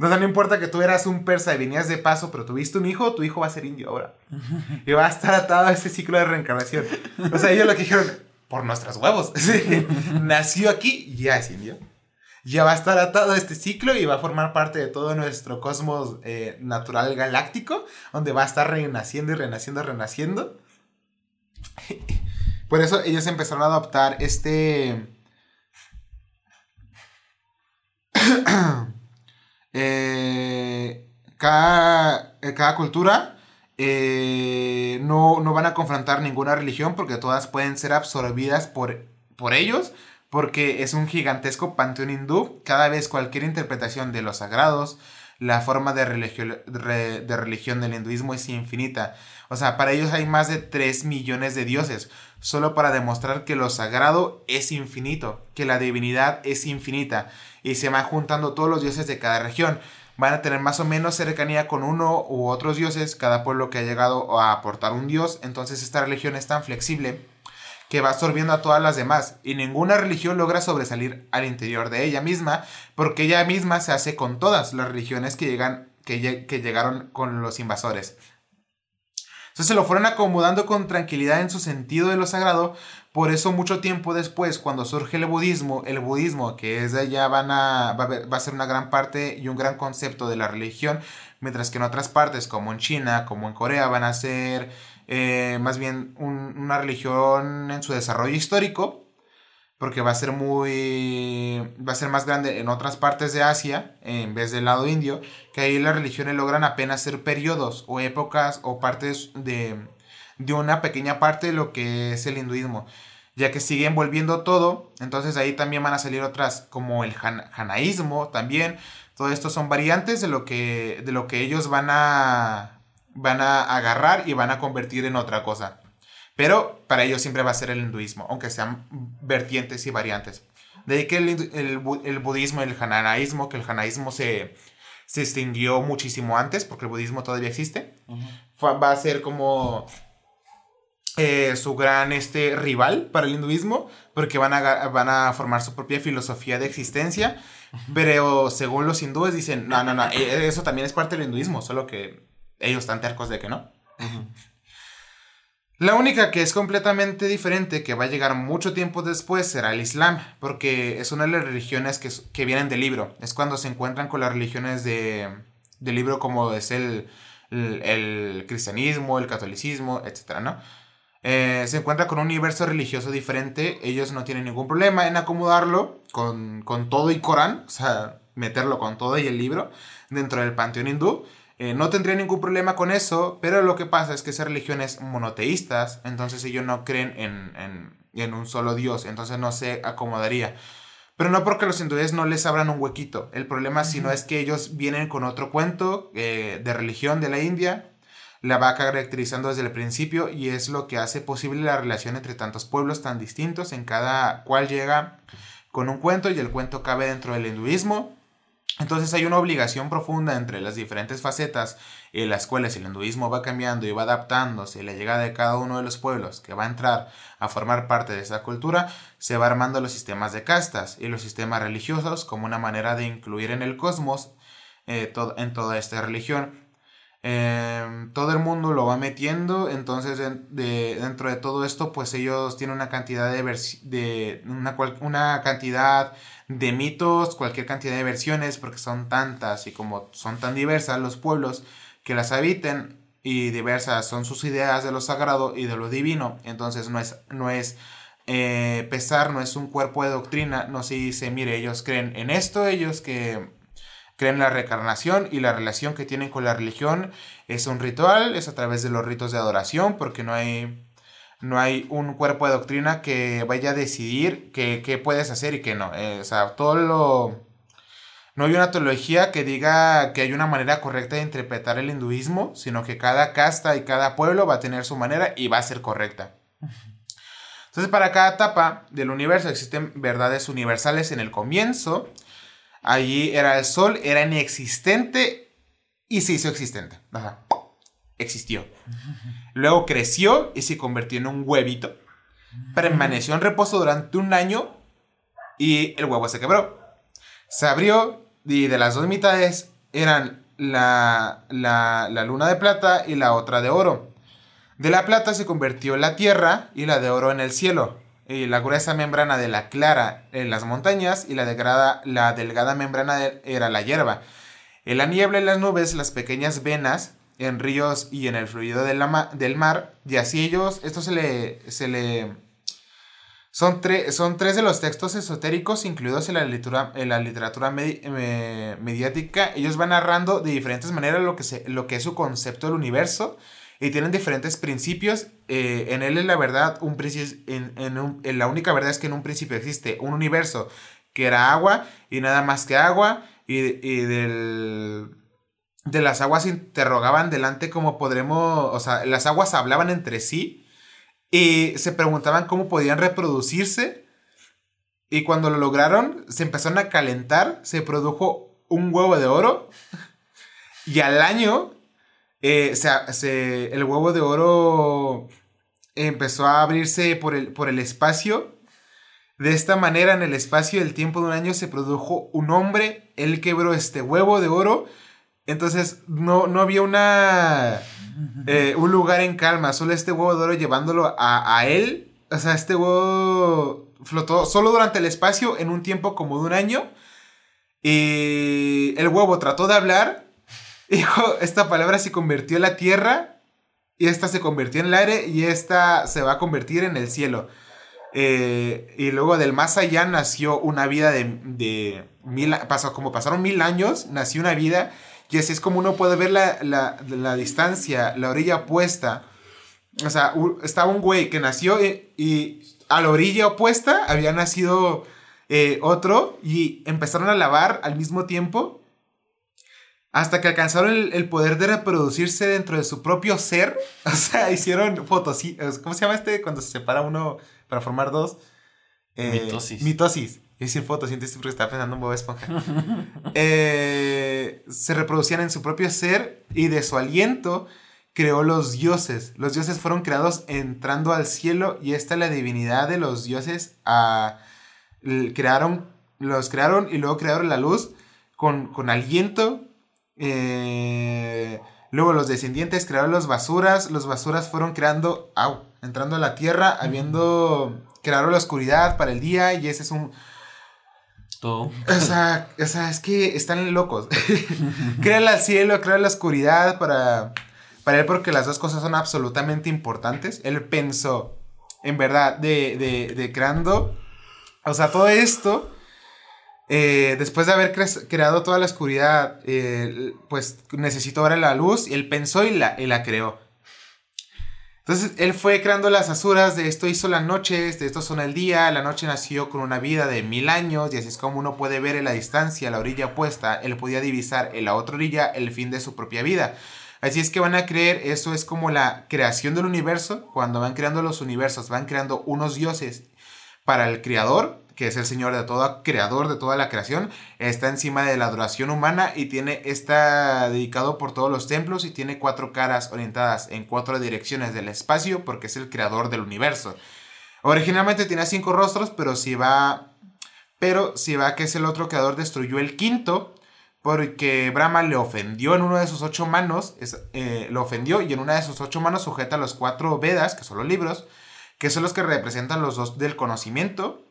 Entonces no importa que tú eras un persa y venías de paso, pero tuviste un hijo, tu hijo va a ser indio ahora. <laughs> Y va a estar atado a este ciclo de reencarnación. O sea, ellos lo que dijeron, por nuestros huevos. <laughs> Nació aquí ya es indio ya va a estar atado a este ciclo y va a formar parte de todo nuestro cosmos eh, natural galáctico, donde va a estar renaciendo y renaciendo, renaciendo. <laughs> Por eso ellos empezaron a adoptar este... <clears throat> <coughs> Eh, cada, eh, cada, cultura no, no, van a confrontar ninguna religión porque todas pueden ser absorbidas por, por ellos porque es un gigantesco panteón hindú. Cada vez cualquier interpretación de los sagrados, la forma de, de religión del hinduismo es infinita. O sea, para ellos hay más de 3 millones de dioses, solo para demostrar que lo sagrado es infinito, que la divinidad es infinita, y se van juntando todos los dioses de cada región. Van a tener más o menos cercanía con uno u otros dioses, cada pueblo que ha llegado a aportar un dios, entonces esta religión es tan flexible que va absorbiendo a todas las demás y ninguna religión logra sobresalir al interior de ella misma porque ella misma se hace con todas las religiones que, llegan, que, que llegaron con los invasores. Entonces se lo fueron acomodando con tranquilidad en su sentido de lo sagrado. Por eso mucho tiempo después, cuando surge el budismo, el budismo, que es de allá, van a, va, a, va a ser una gran parte y un gran concepto de la religión, mientras que en otras partes, como en China, como en Corea, van a ser eh, más bien una religión en su desarrollo histórico, porque va a ser muy, va a ser más grande en otras partes de Asia, en vez del lado indio, que ahí las religiones logran apenas ser periodos o épocas o partes de, de una pequeña parte de lo que es el hinduismo ya que sigue envolviendo todo, entonces ahí también van a salir otras como el janaísmo también, todo esto son variantes de lo que, de lo que ellos van a, van a agarrar y van a convertir en otra cosa. Pero para ellos siempre va a ser el hinduismo, aunque sean vertientes y variantes. De ahí que el, el, el budismo, el janaísmo, que el janaísmo se, se extinguió muchísimo antes, porque el budismo todavía existe. va a ser como eh, su gran este, rival para el hinduismo, porque van a, van a formar su propia filosofía de existencia. Pero según los hindúes dicen, no, no, no, eh, eso también es parte del hinduismo, solo que ellos están tercos de que no. La única que es completamente diferente, que va a llegar mucho tiempo después, será el Islam, porque es una de las religiones que, que vienen del libro. Es cuando se encuentran con las religiones de, del libro como es el, el, cristianismo, el catolicismo, etc. ¿no? Eh, se encuentra con un universo religioso diferente. Ellos no tienen ningún problema en acomodarlo con, con todo y Corán, o sea, meterlo con todo y el libro dentro del panteón hindú. Eh, no tendría ningún problema con eso, pero lo que pasa es que esas religiones monoteístas, entonces ellos no creen en, un solo Dios, entonces no se acomodaría. Pero no porque los hindúes no les abran un huequito. El problema, sino es que ellos vienen con otro cuento eh, de religión de la India, la va caracterizando desde el principio y es lo que hace posible la relación entre tantos pueblos tan distintos, en cada cual llega con un cuento y el cuento cabe dentro del hinduismo entonces hay una obligación profunda entre las diferentes facetas en las cuales el hinduismo va cambiando y va adaptándose la llegada de cada uno de los pueblos que va a entrar a formar parte de esa cultura, se va armando los sistemas de castas y los sistemas religiosos como una manera de incluir en el cosmos eh, en toda esta religión. Em, todo el mundo lo va metiendo, entonces dentro de todo esto pues ellos tienen una cantidad de, de una, una cantidad de mitos, cualquier cantidad de versiones, porque son tantas y como son tan diversas los pueblos que las habiten y diversas son sus ideas de lo sagrado y de lo divino, entonces no es, no es eh, pesar, no es un cuerpo de doctrina, no se dice, mire, ellos creen en esto, ellos que creen en la reencarnación y la relación que tienen con la religión es un ritual, es a través de los ritos de adoración, porque no hay no hay un cuerpo de doctrina que vaya a decidir qué, puedes hacer y qué no. Eh, o sea, todo lo... No hay una teología que diga que hay una manera correcta de interpretar el hinduismo, sino que cada casta y cada pueblo va a tener su manera y va a ser correcta. Entonces, para cada etapa del universo existen verdades universales en el comienzo. Allí era el sol, era inexistente y se hizo existente. Existió. Luego creció y se convirtió en un huevito. Permaneció en reposo durante un año y el huevo se quebró. Se abrió y de las dos mitades eran la, la, luna de plata y la otra de oro. De la plata se convirtió en la tierra y la de oro en el cielo. La gruesa membrana de la clara en las montañas y la, delgada, la delgada membrana era la hierba. En la niebla y las nubes, las pequeñas venas en ríos y en el fluido del mar, y así ellos, esto se le, se le, son, son tres de los textos esotéricos incluidos en la literatura, en la literatura mediática, ellos van narrando de diferentes maneras lo que, se, lo que es su concepto del universo, y tienen diferentes principios. Eh, en él es la verdad, un en, en, la única verdad es que en un principio existe un universo que era agua y nada más que agua, y, y del de las aguas interrogaban delante cómo podremos, o sea, las aguas hablaban entre sí y se preguntaban cómo podían reproducirse. Y cuando lo lograron, se empezaron a calentar, se produjo un huevo de oro. Y al año, eh, el huevo de oro empezó a abrirse por el, por el espacio. De esta manera, en el espacio del tiempo de un año, se produjo un hombre. Él quebró este huevo de oro. Entonces, no, no había una eh, un lugar en calma, solo este huevo de oro llevándolo a, él. O sea, este huevo flotó solo durante el espacio en un tiempo como de un año. Y el huevo trató de hablar. Dijo, esta palabra se convirtió en la tierra. Y esta se convirtió en el aire. Y esta se va a convertir en el cielo. Eh, y luego del más allá nació una vida de, de mil, pasó, como pasaron mil años, nació una vida y así es como uno puede ver la, distancia, la orilla opuesta. O sea, estaba un güey que nació y, a la orilla opuesta había nacido eh, otro y empezaron a lavar al mismo tiempo hasta que alcanzaron el, poder de reproducirse dentro de su propio ser. <laughs> O sea, hicieron fotosíntesis. ¿Cómo se llama este cuando se separa uno para formar dos? Eh, mitosis. Mitosis. Es decir, fotosíntesis porque estaba pensando en Bob Esponja. <laughs> Eh, se reproducían en su propio ser y de su aliento creó los dioses. Los dioses fueron creados entrando al cielo y esta es la divinidad de los dioses. crearon, los crearon y luego crearon la luz con, con aliento. Eh, luego los descendientes crearon los basuras. Los basuras fueron creando, au, entrando a la tierra, habiendo crearon la oscuridad para el día y ese es un todo. O sea, o sea, es que están locos. <laughs> crean al cielo, crean la oscuridad para, para él porque las dos cosas son absolutamente importantes. Él pensó, en verdad, de, de, de creando, o sea, todo esto, eh, después de haber creado toda la oscuridad, eh, pues necesitó ahora la luz, y él pensó y la, creó. Entonces él fue creando las asuras de esto hizo las noches, de esto son el día, la noche nació con una vida de mil años y así es como uno puede ver en la distancia, la orilla opuesta, él podía divisar en la otra orilla el fin de su propia vida. Así es que van a creer, eso es como la creación del universo, cuando van creando los universos, van creando unos dioses para el creador que es el Señor de todo, creador de toda la creación, está encima de la adoración humana y tiene, está dedicado por todos los templos y tiene cuatro caras orientadas en cuatro direcciones del espacio porque es el creador del universo. Originalmente tenía cinco rostros, pero si va, pero si va que es el otro creador destruyó el quinto porque Brahma le ofendió en uno de sus ocho manos, eh, lo ofendió y en una de sus ocho manos sujeta los cuatro Vedas, que son los libros, que son los que representan los dos del conocimiento,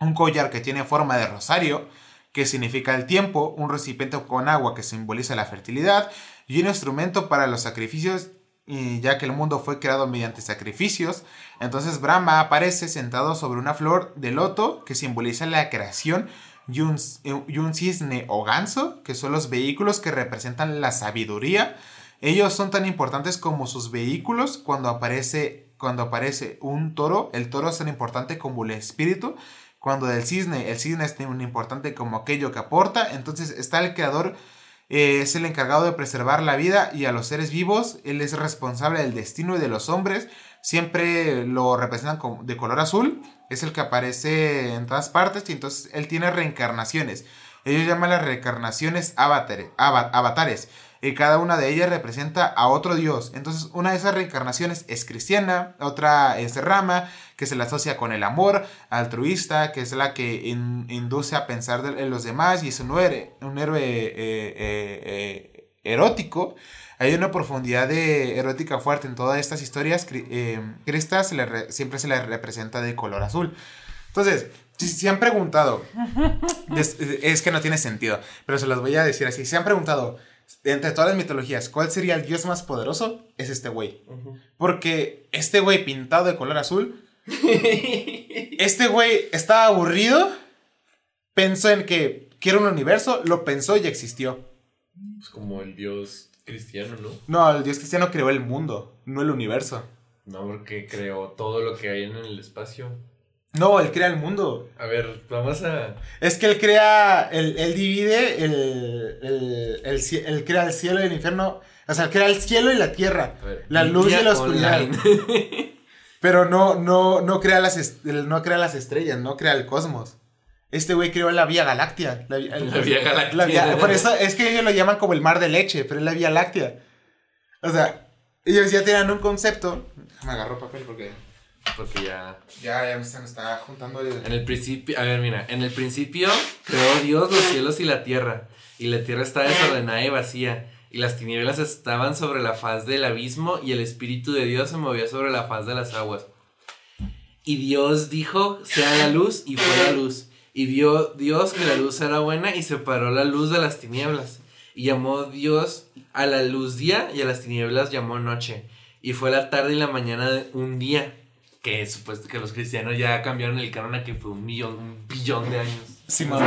un collar que tiene forma de rosario, que significa el tiempo, un recipiente con agua que simboliza la fertilidad, y un instrumento para los sacrificios, y ya que el mundo fue creado mediante sacrificios. Entonces Brahma aparece sentado sobre una flor de loto que simboliza la creación y un, y un cisne o ganso, que son los vehículos que representan la sabiduría. Ellos son tan importantes como sus vehículos cuando aparece, cuando aparece un toro. El toro es tan importante como el espíritu cuando del cisne, el cisne es tan importante como aquello que aporta, entonces está el creador, eh, es el encargado de preservar la vida y a los seres vivos, él es responsable del destino de los hombres, siempre lo representan de color azul, es el que aparece en todas partes y entonces él tiene reencarnaciones. Ellos llaman las reencarnaciones avatares y cada una de ellas representa a otro dios. Entonces, una de esas reencarnaciones es cristiana, otra es rama, que se la asocia con el amor altruista, que es la que induce a pensar en los demás y es un héroe, un héroe eh, eh, eh, erótico. Hay una profundidad de erótica fuerte en todas estas historias. Crista siempre se le representa de color azul. Entonces, si, si han preguntado, <laughs> es, es, que no tiene sentido, pero se los voy a decir así. Si han preguntado, entre todas las mitologías, ¿cuál sería el dios más poderoso? Es este güey. Porque este güey pintado de color azul, <laughs> este güey estaba aburrido, pensó en que quiero un universo, lo pensó y existió. Es como el dios cristiano, ¿no? No, el dios cristiano creó el mundo, no el universo. No, porque creó todo lo que hay en el espacio. No, él crea el mundo. A ver, vamos a. Es que él crea, él, él divide, el, el, el él crea el cielo y el infierno. O sea, él crea el cielo y la tierra. ver, La luz y la oscuridad. <laughs> Pero no, no, no crea las, no crea las estrellas, no crea el cosmos. Este güey creó la Vía Galáctea. La, Vía Galáctea. la Vía- por eso es que ellos lo llaman como el mar de leche, pero es la Vía Láctea. O sea, ellos ya tenían un concepto. Me agarró papel porque Porque ya. ya, ya me se me está juntando el... En el principio, a ver, mira, en el principio creó Dios los cielos y la tierra, y la tierra estaba desordenada y vacía, y las tinieblas estaban sobre la faz del abismo, y el Espíritu de Dios se movía sobre la faz de las aguas. Y Dios dijo, sea la luz, y fue la luz. Y vio Dios que la luz era buena, y separó la luz de las tinieblas. Y llamó Dios a la luz día, y a las tinieblas llamó noche. Y fue la tarde y la mañana de un día. Que es supuesto que los cristianos ya cambiaron el canon a que fue un millón, un billón de años. Simón.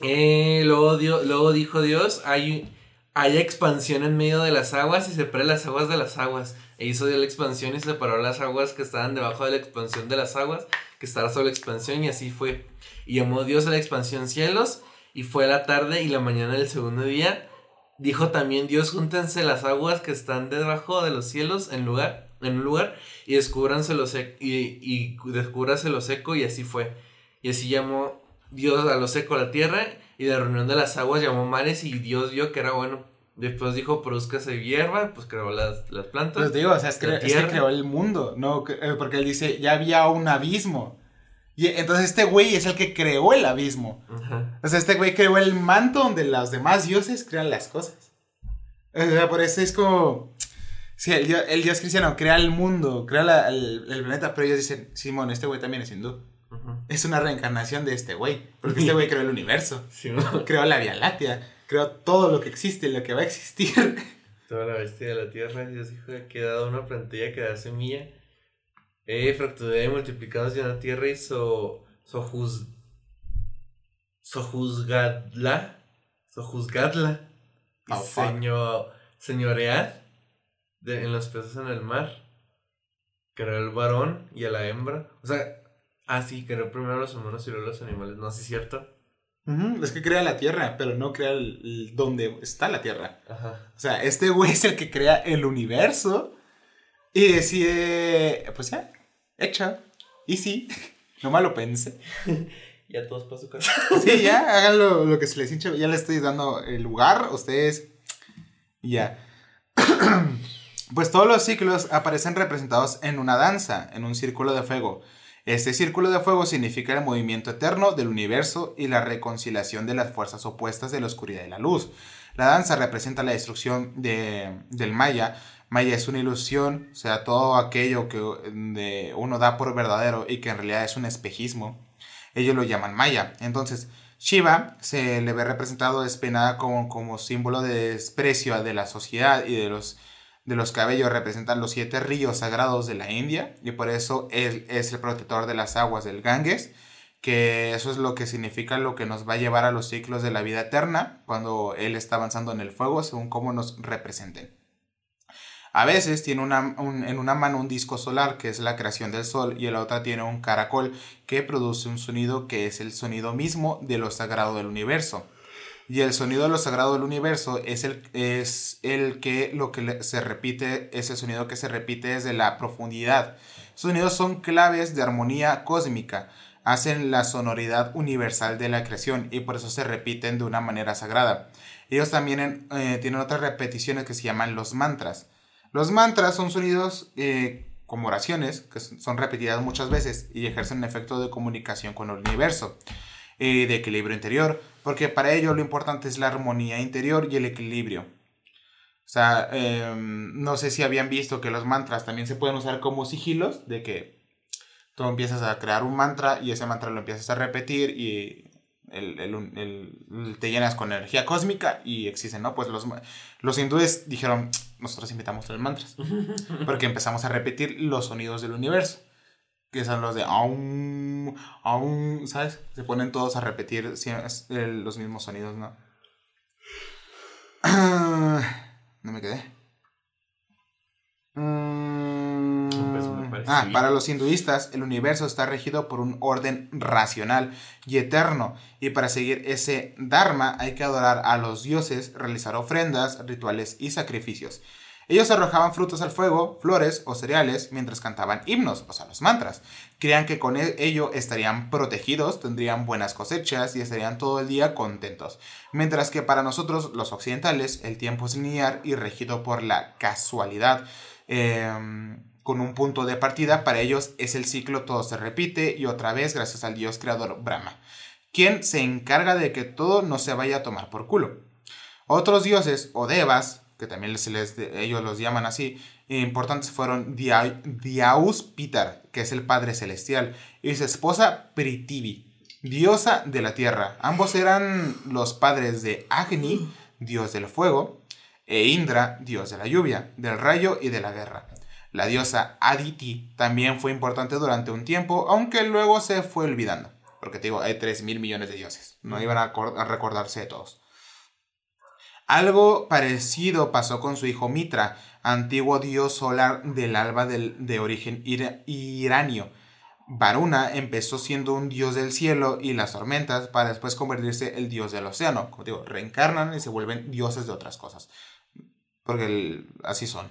Eh, luego, dio- luego dijo Dios, hay, hay expansión en medio de las aguas y separé las aguas de las aguas. E hizo Dios la expansión y separó las aguas que estaban debajo de la expansión de las aguas, que estaban sobre la expansión, y así fue. Y llamó Dios a la expansión cielos, y fue la tarde y la mañana del segundo día. Dijo también Dios, júntense las aguas que están debajo de los cielos en lugar, en un lugar, y descúbranse lo seco, y, y descúbrase lo seco, y así fue. Y así llamó Dios a lo seco la tierra, y de la reunión de las aguas llamó mares, y Dios vio que era bueno. Después dijo, produzcase hierba, pues creó las, las plantas. Pues digo, o sea, es, cre- es que creó el mundo, ¿no? Eh, Porque él dice, ya había un abismo. Y entonces este güey es el que creó el abismo. O sea, este güey creó el manto donde los demás dioses crean las cosas. O sea, por eso es como... Sí, el dios, el dios cristiano crea el mundo, crea la- el, el planeta, pero ellos dicen, Simón, este güey también es hindú. Es una reencarnación de este güey, porque este güey creó el universo, <laughs> Sí, ¿no? creó la Vía Láctea, creó todo lo que existe, lo que va a existir. <laughs> Toda la bestia de la tierra, Dios dijo que ha dado una plantilla que da semilla. Eh, fracturé y multiplicados de una tierra y so, sojuz, sojuzgadla, sojuzgadla, y Oh, señor, señoread de, en los peces en el mar. Creó el varón y a la hembra. O sea, ah, sí, creó primero a los humanos y luego a los animales. No, sí es cierto. Es que crea la Tierra, pero no crea el, el- donde está la Tierra. Ajá. O sea, este güey es el que crea el universo y decide, pues ya, hecho. Y sí, <laughs> nomás lo pensé. <laughs> Ya todos para su casa. <laughs> Sí, ya, hagan lo, lo que se les hinche. Ya les estoy dando el lugar, ustedes. Ya. <clears throat> Pues todos los ciclos aparecen representados en una danza, en un círculo de fuego. Este círculo de fuego significa el movimiento eterno del universo y la reconciliación de las fuerzas opuestas de la oscuridad y la luz. La danza representa la destrucción de- del Maya. Maya es una ilusión, o sea, todo aquello que uno da por verdadero y que en realidad es un espejismo. Ellos lo llaman Maya. Entonces, Shiva se le ve representado despeinada como, como símbolo de desprecio de la sociedad y de los, de los cabellos. Representan los siete ríos sagrados de la India y por eso él es el protector de las aguas del Ganges. Que eso es lo que significa lo que nos va a llevar a los ciclos de la vida eterna cuando él está avanzando en el fuego según cómo nos representen. A veces tiene una, un- en una mano un disco solar, que es la creación del sol, y en la otra tiene un caracol, que produce un sonido que es el sonido mismo de lo sagrado del universo. Y el sonido de lo sagrado del universo es el, es el que lo que se repite, es el sonido que se repite desde la profundidad. Sonidos son claves de armonía cósmica, hacen la sonoridad universal de la creación y por eso se repiten de una manera sagrada. Ellos también eh, tienen otras repeticiones que se llaman los mantras. Los mantras son sonidos eh, como oraciones que son son repetidas muchas veces y ejercen un efecto de comunicación con el universo, eh, de equilibrio interior, porque para ello lo importante es la armonía interior y el equilibrio. O sea, em, no sé si habían visto que los mantras también se pueden usar como sigilos, de que tú empiezas a crear un mantra y ese mantra lo empiezas a repetir y el- el- te llenas con energía cósmica y existen, ¿no? Pues los, los hindúes dijeron, nosotros invitamos los mantras, <laughs> porque empezamos a repetir los sonidos del universo, que son los de aum, aum, ¿sabes? Se ponen todos a repetir los mismos sonidos, ¿no? <clears throat> No me quedé. Mm, Pues parece Ah, para los hinduistas, el universo está regido por un orden racional y eterno, y para seguir ese dharma hay que adorar a los dioses, realizar ofrendas, rituales y sacrificios. Ellos arrojaban frutos al fuego, flores o cereales mientras cantaban himnos, o sea, los mantras. Creían que con e- ello estarían protegidos, tendrían buenas cosechas y estarían todo el día contentos. Mientras que para nosotros, los occidentales, el tiempo es lineal y regido por la casualidad. Em, con un punto de partida, para ellos es el ciclo, todo se repite y otra vez gracias al dios creador Brahma, quien se encarga de que todo no se vaya a tomar por culo. Otros dioses o devas, que también ellos los llaman así, importantes fueron Dia- Diaus Pitar, que es el padre celestial, y su esposa Pritivi, diosa de la tierra. Ambos eran los padres de Agni, dios del fuego, e Indra, dios de la lluvia, del rayo y de la guerra. La diosa Aditi también fue importante durante un tiempo, aunque luego se fue olvidando. Porque te digo, hay 3 mil millones de dioses. No iban a, a recordarse de todos. Algo parecido pasó con su hijo Mitra, antiguo dios solar del alba de origen ira- iranio. Varuna empezó siendo un dios del cielo y las tormentas para después convertirse el dios del océano. Como digo, reencarnan y se vuelven dioses de otras cosas. Porque así son.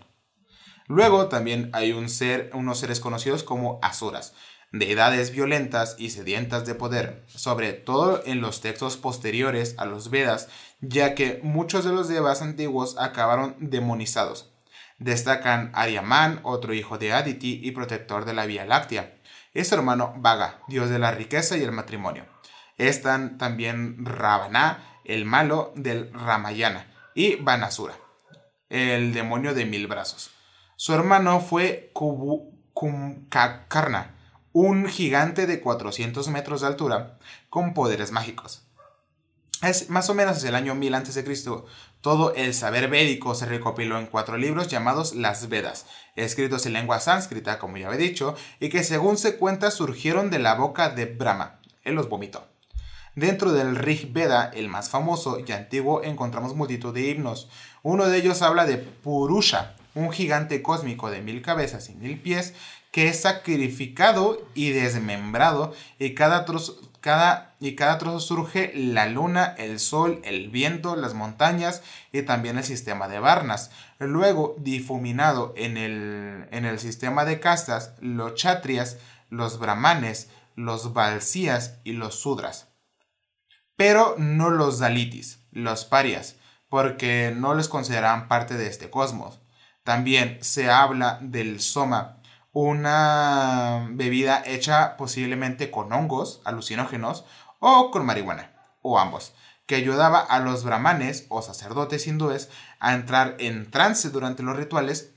Luego también hay un ser, unos seres conocidos como asuras, deidades violentas y sedientas de poder, sobre todo en los textos posteriores a los Vedas, ya que muchos de los devas antiguos acabaron demonizados. Destacan Aryaman, otro hijo de Aditi y protector de la Vía Láctea, y su hermano Vaga, dios de la riqueza y el matrimonio. Están también Ravana, el malo del Ramayana, y Vanasura, el demonio de mil brazos. Su hermano fue Kubu- Kumbhakarna, un gigante de 400 metros de altura con poderes mágicos. Es más o menos desde el año 1000 a.C. Todo el saber védico se recopiló en cuatro libros llamados las Vedas, escritos en lengua sánscrita, como ya he dicho, y que según se cuenta surgieron de la boca de Brahma. Él los vomitó. Dentro del Rig Veda, el más famoso y antiguo, encontramos multitud de himnos. Uno de ellos habla de Purusha, un gigante cósmico de mil cabezas y mil pies que es sacrificado y desmembrado y cada trozo, cada, y cada trozo surge la luna, el sol, el viento, las montañas y también el sistema de Varnas. Luego, difuminado en el, en el sistema de castas, los chatrias, los brahmanes, los balsías y los sudras pero no los dalitis, los parias, porque no les consideraban parte de este cosmos. También se habla del soma, una bebida hecha posiblemente con hongos alucinógenos o con marihuana, o ambos, que ayudaba a los brahmanes o sacerdotes hindúes a entrar en trance durante los rituales.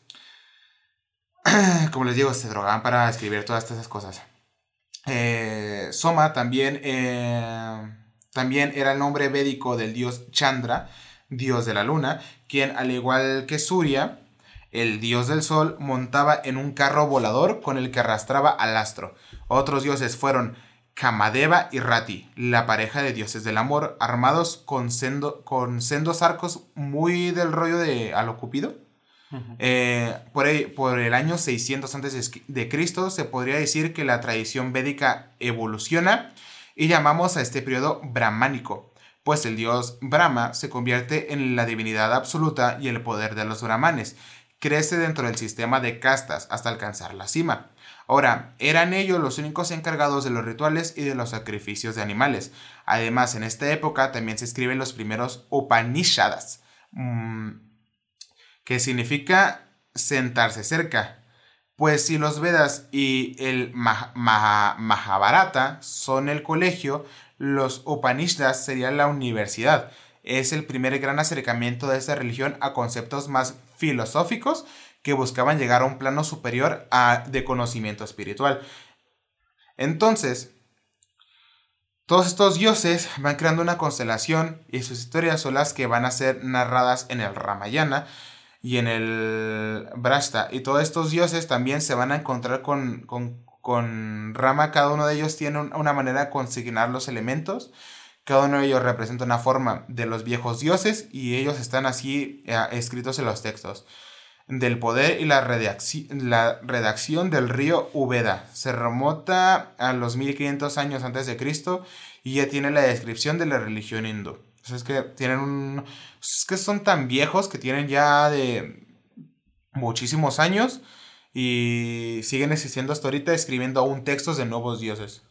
<clears throat> Como les digo, se drogaban para escribir todas estas cosas. Eh, Soma también, eh, también era el nombre védico del dios Chandra, dios de la luna, quien al igual que Surya, el dios del sol, montaba en un carro volador con el que arrastraba al astro. Otros dioses fueron Kamadeva y Rati, la pareja de dioses del amor, armados con, sendo- con sendos arcos muy del rollo de a lo Cupido. Eh, por, el, por el año 600 antes de Cristo se podría decir que la tradición védica evoluciona y llamamos a este periodo brahmánico, pues el dios Brahma se convierte en la divinidad absoluta y el poder de los brahmanes. Crece dentro del sistema de castas hasta alcanzar la cima. Ahora, eran ellos los únicos encargados de los rituales y de los sacrificios de animales. Además, en esta época también se escriben los primeros Upanishadas. Mm, que significa sentarse cerca. Pues si los Vedas y el Mah- Mah- Mahabharata son el colegio, los Upanishads serían la universidad. Es el primer gran acercamiento de esta religión a conceptos más filosóficos que buscaban llegar a un plano superior de conocimiento espiritual. Entonces, todos estos dioses van creando una constelación y sus historias son las que van a ser narradas en el Ramayana y en el Brashta. Y todos estos dioses también se van a encontrar con, con, con Rama. Cada uno de ellos tiene un- una manera de consignar los elementos. Cada uno de ellos representa una forma de los viejos dioses y ellos están así eh, escritos en los textos. del poder y la, redacción del río Ubeda. Se remota a los 1500 años antes de Cristo y ya tiene la descripción de la religión hindú. es que tienen. Es que son tan viejos que tienen ya de muchísimos años y siguen existiendo hasta ahorita escribiendo aún textos de nuevos dioses.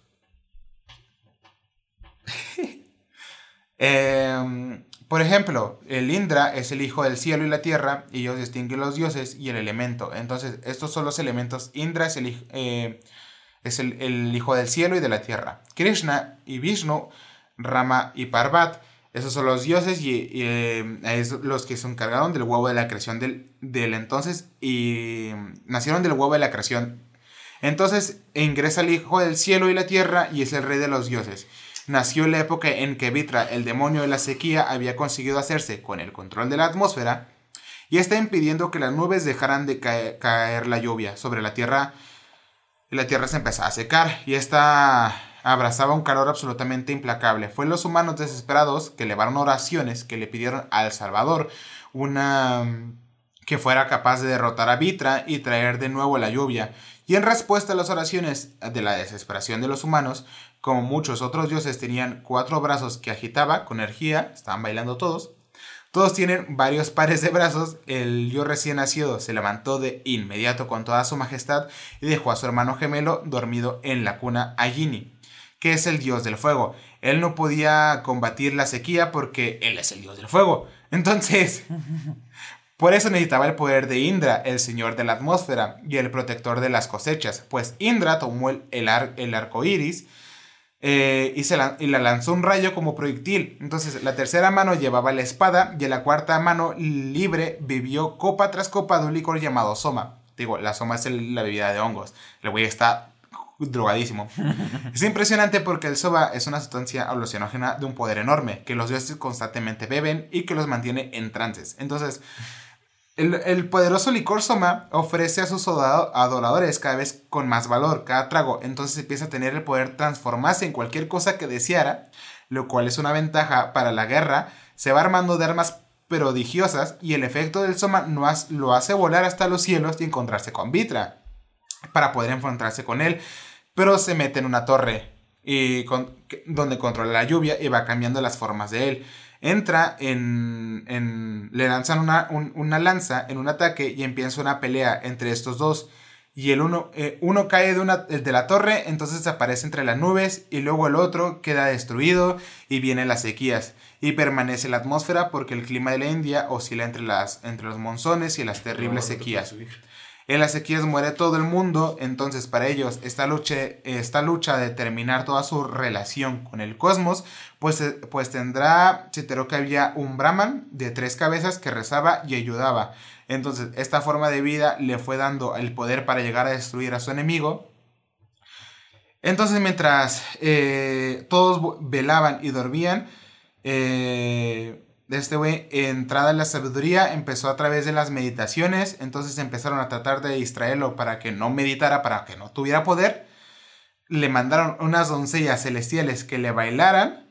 Eh, por ejemplo, el Indra es el hijo del cielo y la tierra, y ellos distinguen los dioses y el elemento. Entonces, estos son los elementos. Indra es el, eh, es el, hijo del cielo y de la tierra. Krishna y Vishnu, Rama y Parvat, esos son los dioses y, eh, es los que se encargaron del huevo de la creación del, del entonces y nacieron del huevo de la creación. Entonces ingresa el hijo del cielo y la tierra y es el rey de los dioses nació la época en que Vitra, el demonio de la sequía, había conseguido hacerse con el control de la atmósfera y está impidiendo que las nubes dejaran de caer, la lluvia sobre la tierra. La tierra se empezó a secar y esta abrazaba un calor absolutamente implacable. Fue los humanos desesperados que elevaron oraciones que le pidieron al Salvador una que fuera capaz de derrotar a Vitra y traer de nuevo la lluvia. Y en respuesta a las oraciones de la desesperación de los humanos, como muchos otros dioses tenían cuatro brazos que agitaba con energía, estaban bailando todos. Todos tienen varios pares de brazos. El yo recién nacido se levantó de inmediato con toda su majestad y dejó a su hermano gemelo dormido en la cuna Agini, que es el dios del fuego. Él no podía combatir la sequía porque él es el dios del fuego. Entonces, <laughs> por eso necesitaba el poder de Indra, el señor de la atmósfera y el protector de las cosechas, pues Indra tomó el, el arco iris eh, y, se la, y la lanzó un rayo como proyectil. Entonces la tercera mano llevaba la espada y en la cuarta mano libre bebió copa tras copa de un licor llamado soma. Digo, la soma es la bebida de hongos. El güey está drogadísimo. <laughs> es impresionante porque el soba es una sustancia alucinógena de un poder enorme que los dioses constantemente beben y que los mantiene en trances. Entonces, el, poderoso licor Soma ofrece a sus adoradores cada vez con más valor cada trago, entonces empieza a tener el poder transformarse en cualquier cosa que deseara, lo cual es una ventaja para la guerra, se va armando de armas prodigiosas y el efecto del Soma lo hace volar hasta los cielos y encontrarse con Vitra para poder enfrentarse con él, pero se mete en una torre y donde controla la lluvia y va cambiando las formas de él entra en, le lanzan una, lanza en un ataque y empieza una pelea entre estos dos. Y el uno, eh, uno cae de, una, de la torre, entonces aparece entre las nubes y luego el otro queda destruido y vienen las sequías. Y permanece la atmósfera porque el clima de la India oscila entre, las, entre los monzones y las terribles sequías. En las sequías muere todo el mundo, entonces para ellos esta lucha, esta lucha de terminar toda su relación con el cosmos, pues, eh, pues tendrá, se enteró que había un Brahman de tres cabezas que rezaba y ayudaba. Entonces esta forma de vida le fue dando el poder para llegar a destruir a su enemigo. Entonces mientras eh, todos velaban y dormían, eh, de este güey, entrada en la sabiduría, empezó a través de las meditaciones, entonces empezaron a tratar de distraerlo para que no meditara, para que no tuviera poder. Le mandaron unas doncellas celestiales que le bailaran,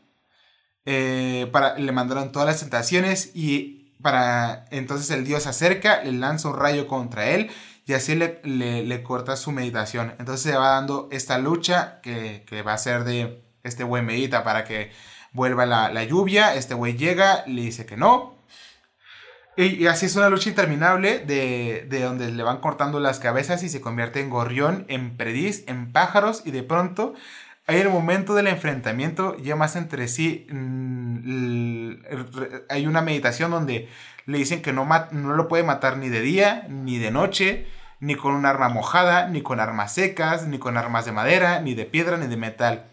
eh, para, le mandaron todas las tentaciones y para entonces el dios se acerca, le lanza un rayo contra él y así le, le, corta su meditación. Entonces se va dando esta lucha que, que va a ser de este güey medita para que vuelva la, lluvia, este güey llega, le dice que no. Y, así es una lucha interminable de, donde le van cortando las cabezas y se convierte en gorrión, en prediz, en pájaros y de pronto hay el momento del enfrentamiento ya más entre sí. Mm, hay una meditación donde le dicen que no, no lo puede matar ni de día, ni de noche, ni con un arma mojada, ni con armas secas, ni con armas de madera, ni de piedra, ni de metal.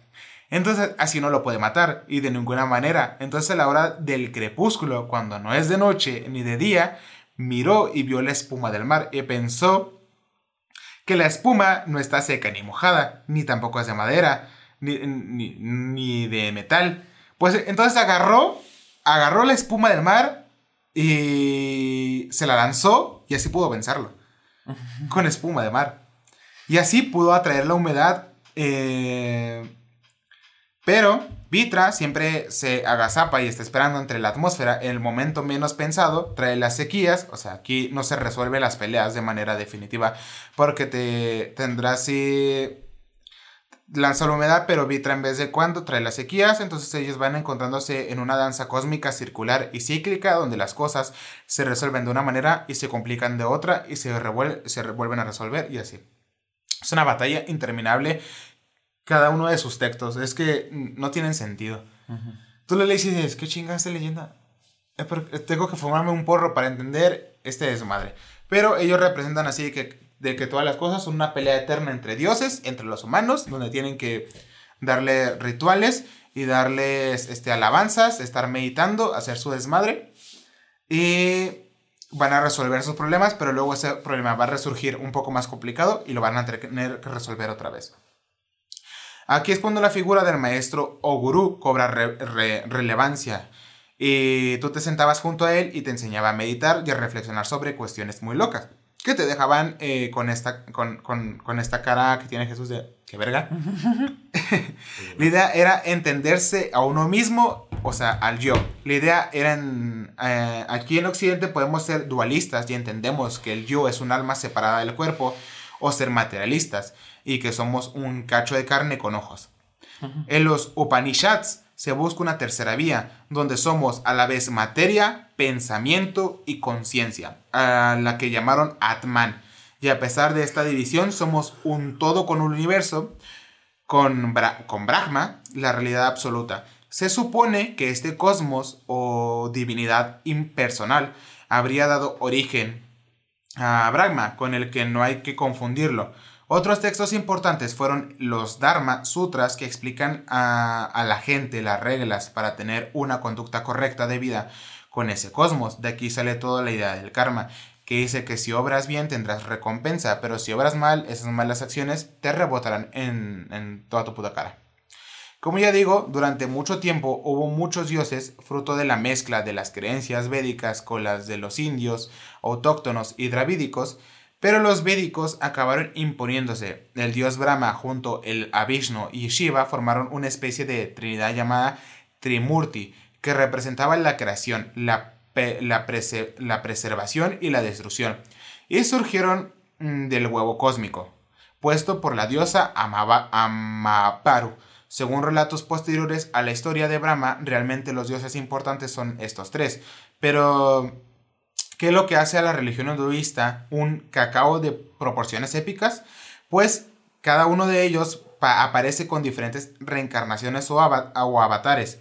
Entonces así no lo puede matar y de ninguna manera. Entonces a la hora del crepúsculo, cuando no es de noche ni de día, miró y vio la espuma del mar y pensó que la espuma no está seca ni mojada, ni tampoco es de madera, ni, ni, de metal. Pues entonces agarró, agarró la espuma del mar y se la lanzó y así pudo vencerlo. Con espuma de mar. Y así pudo atraer la humedad eh, Pero Vitra siempre se agazapa y está esperando entre la atmósfera. En el momento menos pensado, trae las sequías, o sea, aquí no se resuelve las peleas de manera definitiva porque te tendrás si lanza la humedad, pero Vitra en vez de cuando trae las sequías, entonces ellos van encontrándose en una danza cósmica circular y cíclica donde las cosas se resuelven de una manera y se complican de otra y se, se vuelven a resolver y así. Es una batalla interminable cada uno de sus textos. Es que no tienen sentido. Tú le lees y dices, ¿qué chinga esta leyenda? tengo que formarme un porro para entender este desmadre. Pero ellos representan así que, de que todas las cosas son una pelea eterna entre dioses, entre los humanos, donde tienen que darle rituales y darles este, alabanzas, estar meditando, hacer su desmadre. Y van a resolver sus problemas, pero luego ese problema va a resurgir un poco más complicado y lo van a tener que resolver otra vez. Aquí es cuando la figura del maestro o gurú cobra relevancia. Y tú te sentabas junto a él y te enseñaba a meditar y a reflexionar sobre cuestiones muy locas. Que te dejaban eh, con, esta, con, esta cara que tiene Jesús de... ¿Qué verga? <laughs> la idea era entenderse a uno mismo, o sea, al yo. La idea era... En, eh, aquí en Occidente podemos ser dualistas y entendemos que el yo es un alma separada del cuerpo o ser materialistas y que somos un cacho de carne con ojos. En los Upanishads se busca una tercera vía, donde somos a la vez materia, pensamiento y conciencia, a la que llamaron Atman. Y a pesar de esta división, somos un todo con un universo, con, con Brahma, la realidad absoluta. Se supone que este cosmos o divinidad impersonal habría dado origen a Brahma, con el que no hay que confundirlo. Otros textos importantes fueron los Dharma Sutras que explican a, la gente las reglas para tener una conducta correcta de vida con ese cosmos. De aquí sale toda la idea del karma, que dice que si obras bien tendrás recompensa, pero si obras mal, esas malas acciones te rebotarán en, en toda tu puta cara. Como ya digo, durante mucho tiempo hubo muchos dioses fruto de la mezcla de las creencias védicas con las de los indios, autóctonos y dravídicos, pero los védicos acabaron imponiéndose. El dios Brahma junto el a y Shiva formaron una especie de trinidad llamada Trimurti, que representaba la creación, la, la, preservación y la destrucción. Y surgieron mm, del huevo cósmico, puesto por la diosa Amaparu. Según relatos posteriores a la historia de Brahma, realmente los dioses importantes son estos tres. Pero ¿Qué es lo que hace a la religión hinduista un cacao de proporciones épicas? Pues cada uno de ellos aparece con diferentes reencarnaciones o, avatares.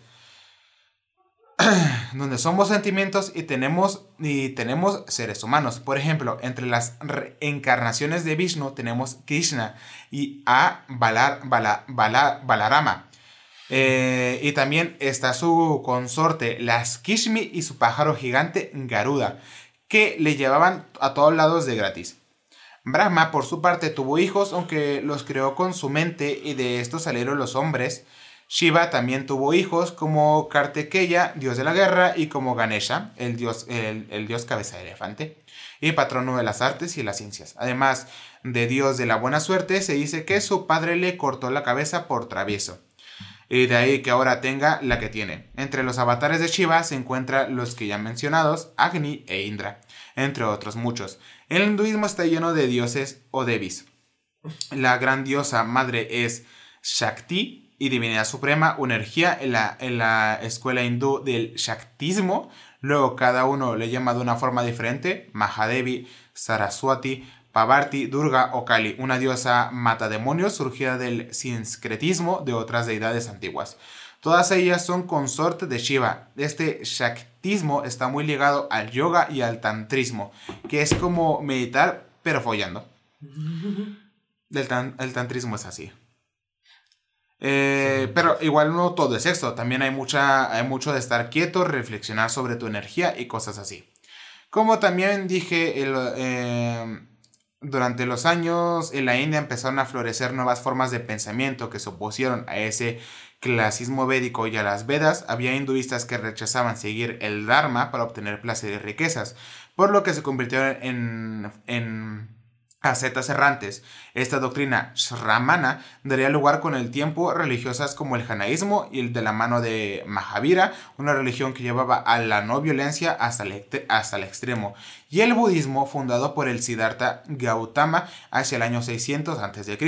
<clears throat> donde somos sentimientos y tenemos, tenemos seres humanos. Por ejemplo, entre las reencarnaciones de Vishnu tenemos Krishna y a Balar, Balarama. Eh, y también está su consorte, las Kishmi y su pájaro gigante Garuda que le llevaban a todos lados de gratis. Brahma, por su parte, tuvo hijos, aunque los creó con su mente y de estos salieron los hombres. Shiva también tuvo hijos como Kartikeya, dios de la guerra, y como Ganesha, el dios, el, dios cabeza de elefante, y patrono de las artes y las ciencias. Además de dios de la buena suerte, se dice que su padre le cortó la cabeza por travieso. Y de ahí que ahora tenga la que tiene. Entre los avatares de Shiva se encuentran los que ya mencionados, Agni e Indra, entre otros muchos. El hinduismo está lleno de dioses o devis. La gran diosa madre es Shakti y divinidad suprema, una energía en la, en la escuela hindú del Shaktismo. Luego cada uno le llama de una forma diferente, Mahadevi, Saraswati, Pavarti, Durga o Kali, una diosa mata demonios surgida del sincretismo de otras deidades antiguas. Todas ellas son consortes de Shiva. Este Shaktismo está muy ligado al yoga y al tantrismo, que es como meditar pero follando. <laughs> El, tantrismo es así. Eh, pero igual no todo es esto, también hay, mucha, hay mucho de estar quieto, reflexionar sobre tu energía y cosas así. Como también dije, el, eh, durante los años en la India empezaron a florecer nuevas formas de pensamiento que se opusieron a ese clasismo védico y a las Vedas. Había hinduistas que rechazaban seguir el Dharma para obtener placer y riquezas, por lo que se convirtieron en, en ascetas errantes. Esta doctrina shramana daría lugar con el tiempo religiosas como el janaísmo y el de la mano de Mahavira, una religión que llevaba a la no violencia hasta el, hasta el extremo, y el budismo fundado por el Siddhartha Gautama hacia el año 600 a.C.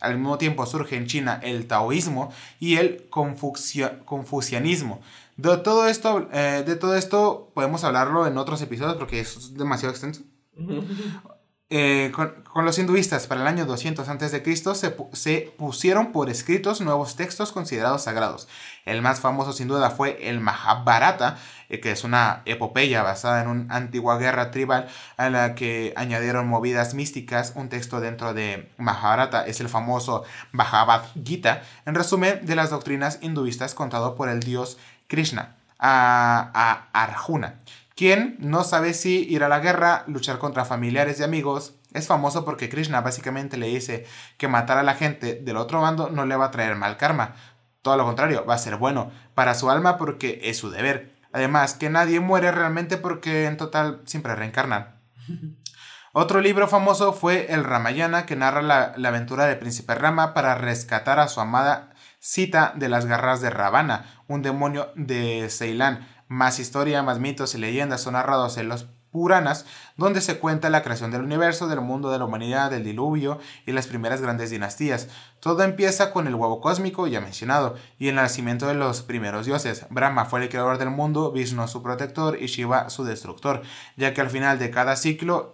Al mismo tiempo surge en China el taoísmo y el confucianismo. De todo, esto, eh, de todo esto podemos hablarlo en otros episodios porque es demasiado extenso. <laughs> Eh, con, los hinduistas para el año 200 a.C. Se, se pusieron por escritos nuevos textos considerados sagrados. El más famoso sin duda fue el Mahabharata, eh, que es una epopeya basada en una antigua guerra tribal a la que añadieron movidas místicas. Un texto dentro de Mahabharata es el famoso Bhagavad Gita, en resumen de las doctrinas hinduistas contado por el dios Krishna a, a Arjuna quien no sabe si ir a la guerra, luchar contra familiares y amigos. Es famoso porque Krishna básicamente le dice que matar a la gente del otro bando no le va a traer mal karma. Todo lo contrario, va a ser bueno para su alma porque es su deber. Además, que nadie muere realmente porque en total siempre reencarnan. <laughs> Otro libro famoso fue el Ramayana, que narra la, la, aventura del príncipe Rama para rescatar a su amada Sita de las garras de Ravana, un demonio de Ceilán. Más historia, más mitos y leyendas son narrados en los Puranas, donde se cuenta la creación del universo, del mundo, de la humanidad, del diluvio y las primeras grandes dinastías. Todo empieza con el huevo cósmico, ya mencionado, y el nacimiento de los primeros dioses. Brahma fue el creador del mundo, Vishnu su protector y Shiva su destructor, ya que al final de cada ciclo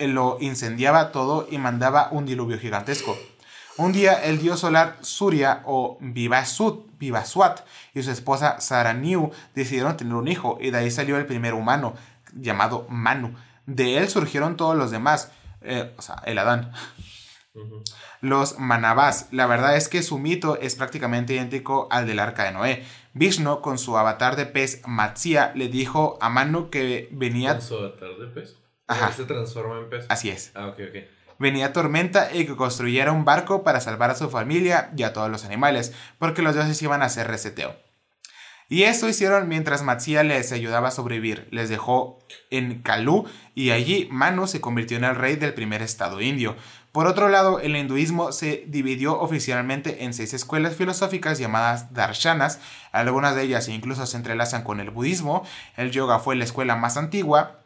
lo incendiaba todo y mandaba un diluvio gigantesco. Un día el dios solar Surya o Vivasut, Vivaswat y su esposa Saraniu decidieron tener un hijo y de ahí salió el primer humano llamado Manu. De él surgieron todos los demás, eh, o sea, el Adán. Los Manabás. La verdad es que su mito es prácticamente idéntico al del arca de Noé. Vishnu, con su avatar de pez Matsya, le dijo a Manu que venía. ¿Con su avatar de pez? Ajá. Se transforma en pez. Así es. Ah, ok, ok venía tormenta y que construyera un barco para salvar a su familia y a todos los animales, porque los dioses iban a hacer reseteo. Y eso hicieron mientras Matsya les ayudaba a sobrevivir. Les dejó en Kalú y allí Manu se convirtió en el rey del primer estado indio. Por otro lado, el hinduismo se dividió oficialmente en seis escuelas filosóficas llamadas darshanas. Algunas de ellas incluso se entrelazan con el budismo. El yoga fue la escuela más antigua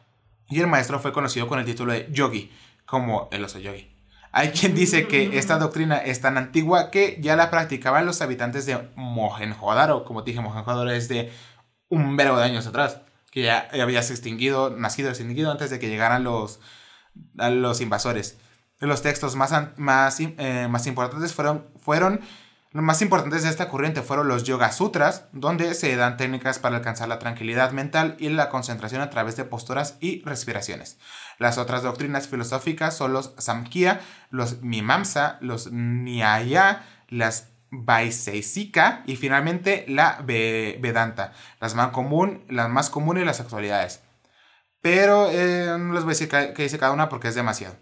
y el maestro fue conocido con el título de yogi como el oso yogi. Hay quien dice que esta doctrina es tan antigua que ya la practicaban los habitantes de Mohenjo-Daro. Como dije, Mohenjo-Daro es de un verbo de años atrás, que ya había extinguido, nacido extinguido antes de que llegaran los, los invasores. Los textos más, más, eh, más importantes fueron, fueron los más importantes de esta corriente fueron los Yoga Sutras, donde se dan técnicas para alcanzar la tranquilidad mental y la concentración a través de posturas y respiraciones. Las otras doctrinas filosóficas son los Samkhya, los Mimamsa, los Nyaya, las Vaisesika y finalmente la Vedanta, las más, común, las más comunes las actualidades. Pero eh, no les voy a decir qué dice cada una porque es demasiado.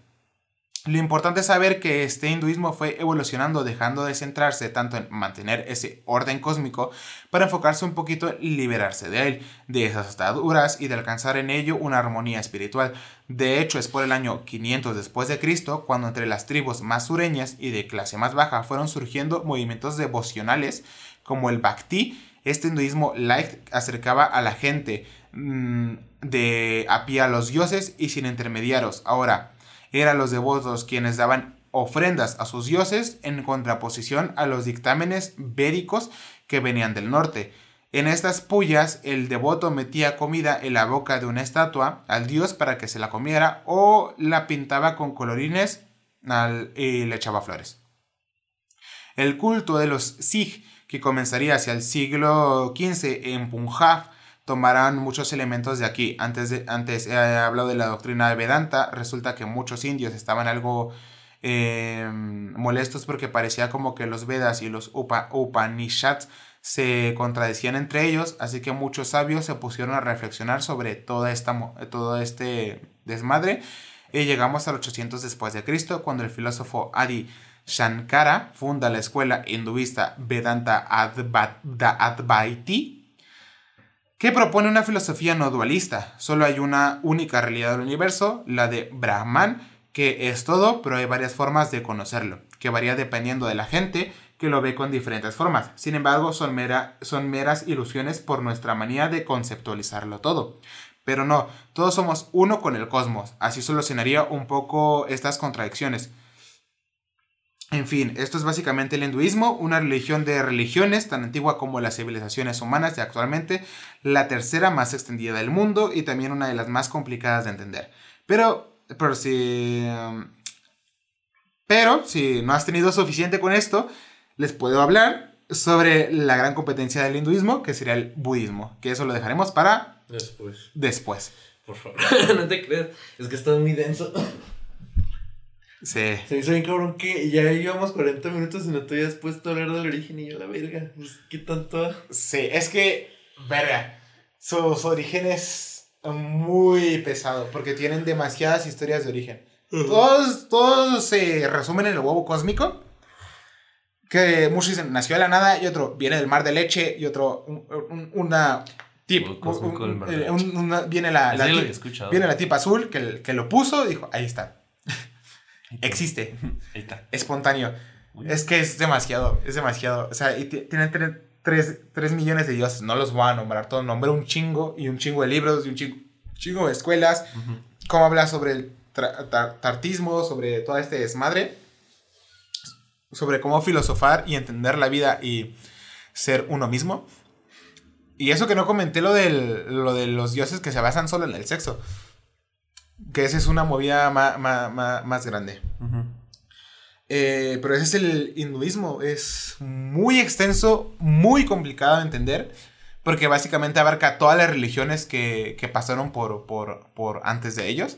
Lo importante es saber que este hinduismo fue evolucionando dejando de centrarse tanto en mantener ese orden cósmico para enfocarse un poquito en liberarse de él, de esas ataduras y de alcanzar en ello una armonía espiritual. De hecho, es por el año 500 después de Cristo cuando entre las tribus más sureñas y de clase más baja fueron surgiendo movimientos devocionales como el Bhakti. Este hinduismo light acercaba a la gente mm, de a pie a los dioses y sin intermediarios. Ahora, eran los devotos quienes daban ofrendas a sus dioses en contraposición a los dictámenes védicos que venían del norte. En estas pullas el devoto metía comida en la boca de una estatua al dios para que se la comiera o la pintaba con colorines y le echaba flores. El culto de los Sikh, que comenzaría hacia el siglo XV en Punjab, tomarán muchos elementos de aquí. Antes, de, antes he hablado de la doctrina de Vedanta, resulta que muchos indios estaban algo eh, molestos porque parecía como que los Vedas y los Upanishads se contradecían entre ellos, así que muchos sabios se pusieron a reflexionar sobre toda esta, todo este desmadre. Y llegamos al 800 después de Cristo cuando el filósofo Adi Shankara funda la escuela hinduista Vedanta Advaiti que propone una filosofía no dualista. Solo hay una única realidad del universo, la de Brahman, que es todo, pero hay varias formas de conocerlo, que varía dependiendo de la gente que lo ve con diferentes formas. Sin embargo, son, son meras ilusiones por nuestra manía de conceptualizarlo todo. Pero no, todos somos uno con el cosmos. Así solucionaría un poco estas contradicciones. En fin, esto es básicamente el hinduismo, una religión de religiones tan antigua como las civilizaciones humanas y actualmente la tercera más extendida del mundo y también una de las más complicadas de entender. Pero, pero si... Pero si no has tenido suficiente con esto, les puedo hablar sobre la gran competencia del hinduismo, que sería el budismo, que eso lo dejaremos para Después. después. Por favor. <laughs> no te creas. Es que está muy denso. Sí. Se hizo bien cabrón que ya llevamos 40 minutos y no te habías puesto a hablar del origen y yo la verga. Pues, ¿Qué tanto? Sí, es que, verga, su, su origen es muy pesado porque tienen demasiadas historias de origen. Todos, todos se resumen en el huevo cósmico. Que muchos dicen nació de la nada y otro viene del mar de leche y otro un- un- una tip, un- viene la, la tip- viene la tipa azul que, que lo puso y dijo ahí está existe espontáneo. Es que es demasiado, es demasiado. O sea, y ti- tienen 3 millones de dioses. No los voy a nombrar todos. Nombré un chingo y un chingo de libros y un chingo, chingo de escuelas. Cómo habla sobre el tar- tartismo, sobre todo este desmadre. Sobre cómo filosofar y entender la vida y ser uno mismo. Y eso que no comenté lo, del, lo de los dioses que se basan solo en el sexo. Que esa es una movida ma- ma- más grande. Eh, pero ese es el hinduismo. Es muy extenso, muy complicado de entender. Porque básicamente abarca todas las religiones que, que pasaron por, por, por antes de ellos.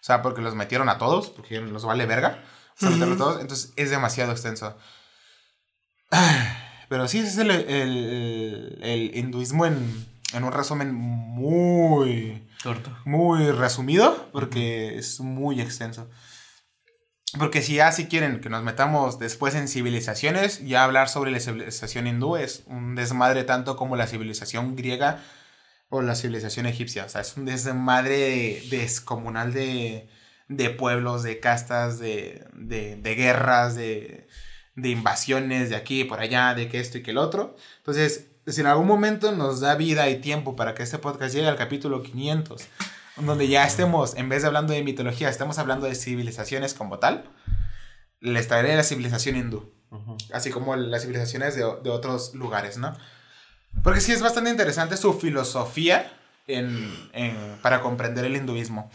O sea, porque los metieron a todos, porque los vale verga. A todos. Entonces es demasiado extenso. <sighs> Pero sí, ese es el, el- el hinduismo en, en un resumen muy Corto. muy resumido porque es muy extenso. Porque si ya si quieren que nos metamos después en civilizaciones, ya hablar sobre la civilización hindú es un desmadre tanto como la civilización griega o la civilización egipcia. O sea, es un desmadre descomunal de, de pueblos, de castas, de, de, de guerras, de, de invasiones de aquí y por allá, de que esto y que el otro. Entonces, si en algún momento nos da vida y tiempo para que este podcast llegue al capítulo 500, donde ya estemos, en vez de hablando de mitología, estemos hablando de civilizaciones como tal, les traeré la civilización hindú, así como las civilizaciones de, de otros lugares, ¿no? Porque sí es bastante interesante su filosofía en- en- para comprender el hinduismo.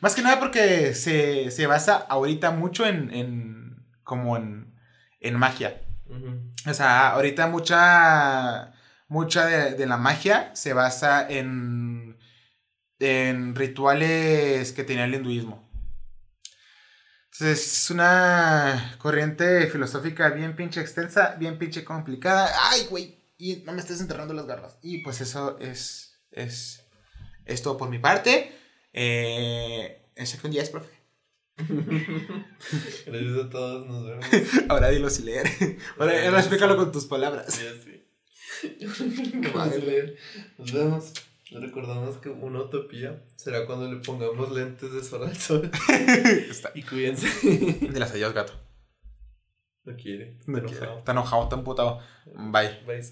Más que nada porque se, se basa ahorita mucho en, en como en, en magia. O sea, ahorita mucha, mucha de, de la magia se basa en, en rituales que tenía el hinduismo. Entonces, es una corriente filosófica bien pinche extensa, bien pinche complicada. ¡Ay, güey! Y no me estés enterrando las garras. Y pues eso es, es, es todo por mi parte. Eh, que un día es profe. Gracias a todos, nos vemos. <laughs> Ahora dilo sin leer. Ahora, ahora explícalo con tus palabras. Ya sí. A <laughs> leer. Nos vemos. Recordamos que una utopía será cuando le pongamos lentes de sol al sol. <laughs> Está- Y cuídense. De las adiós, gato. No quiere. No quiere. enojado. Está enojado, está emputado. Bye. Bye.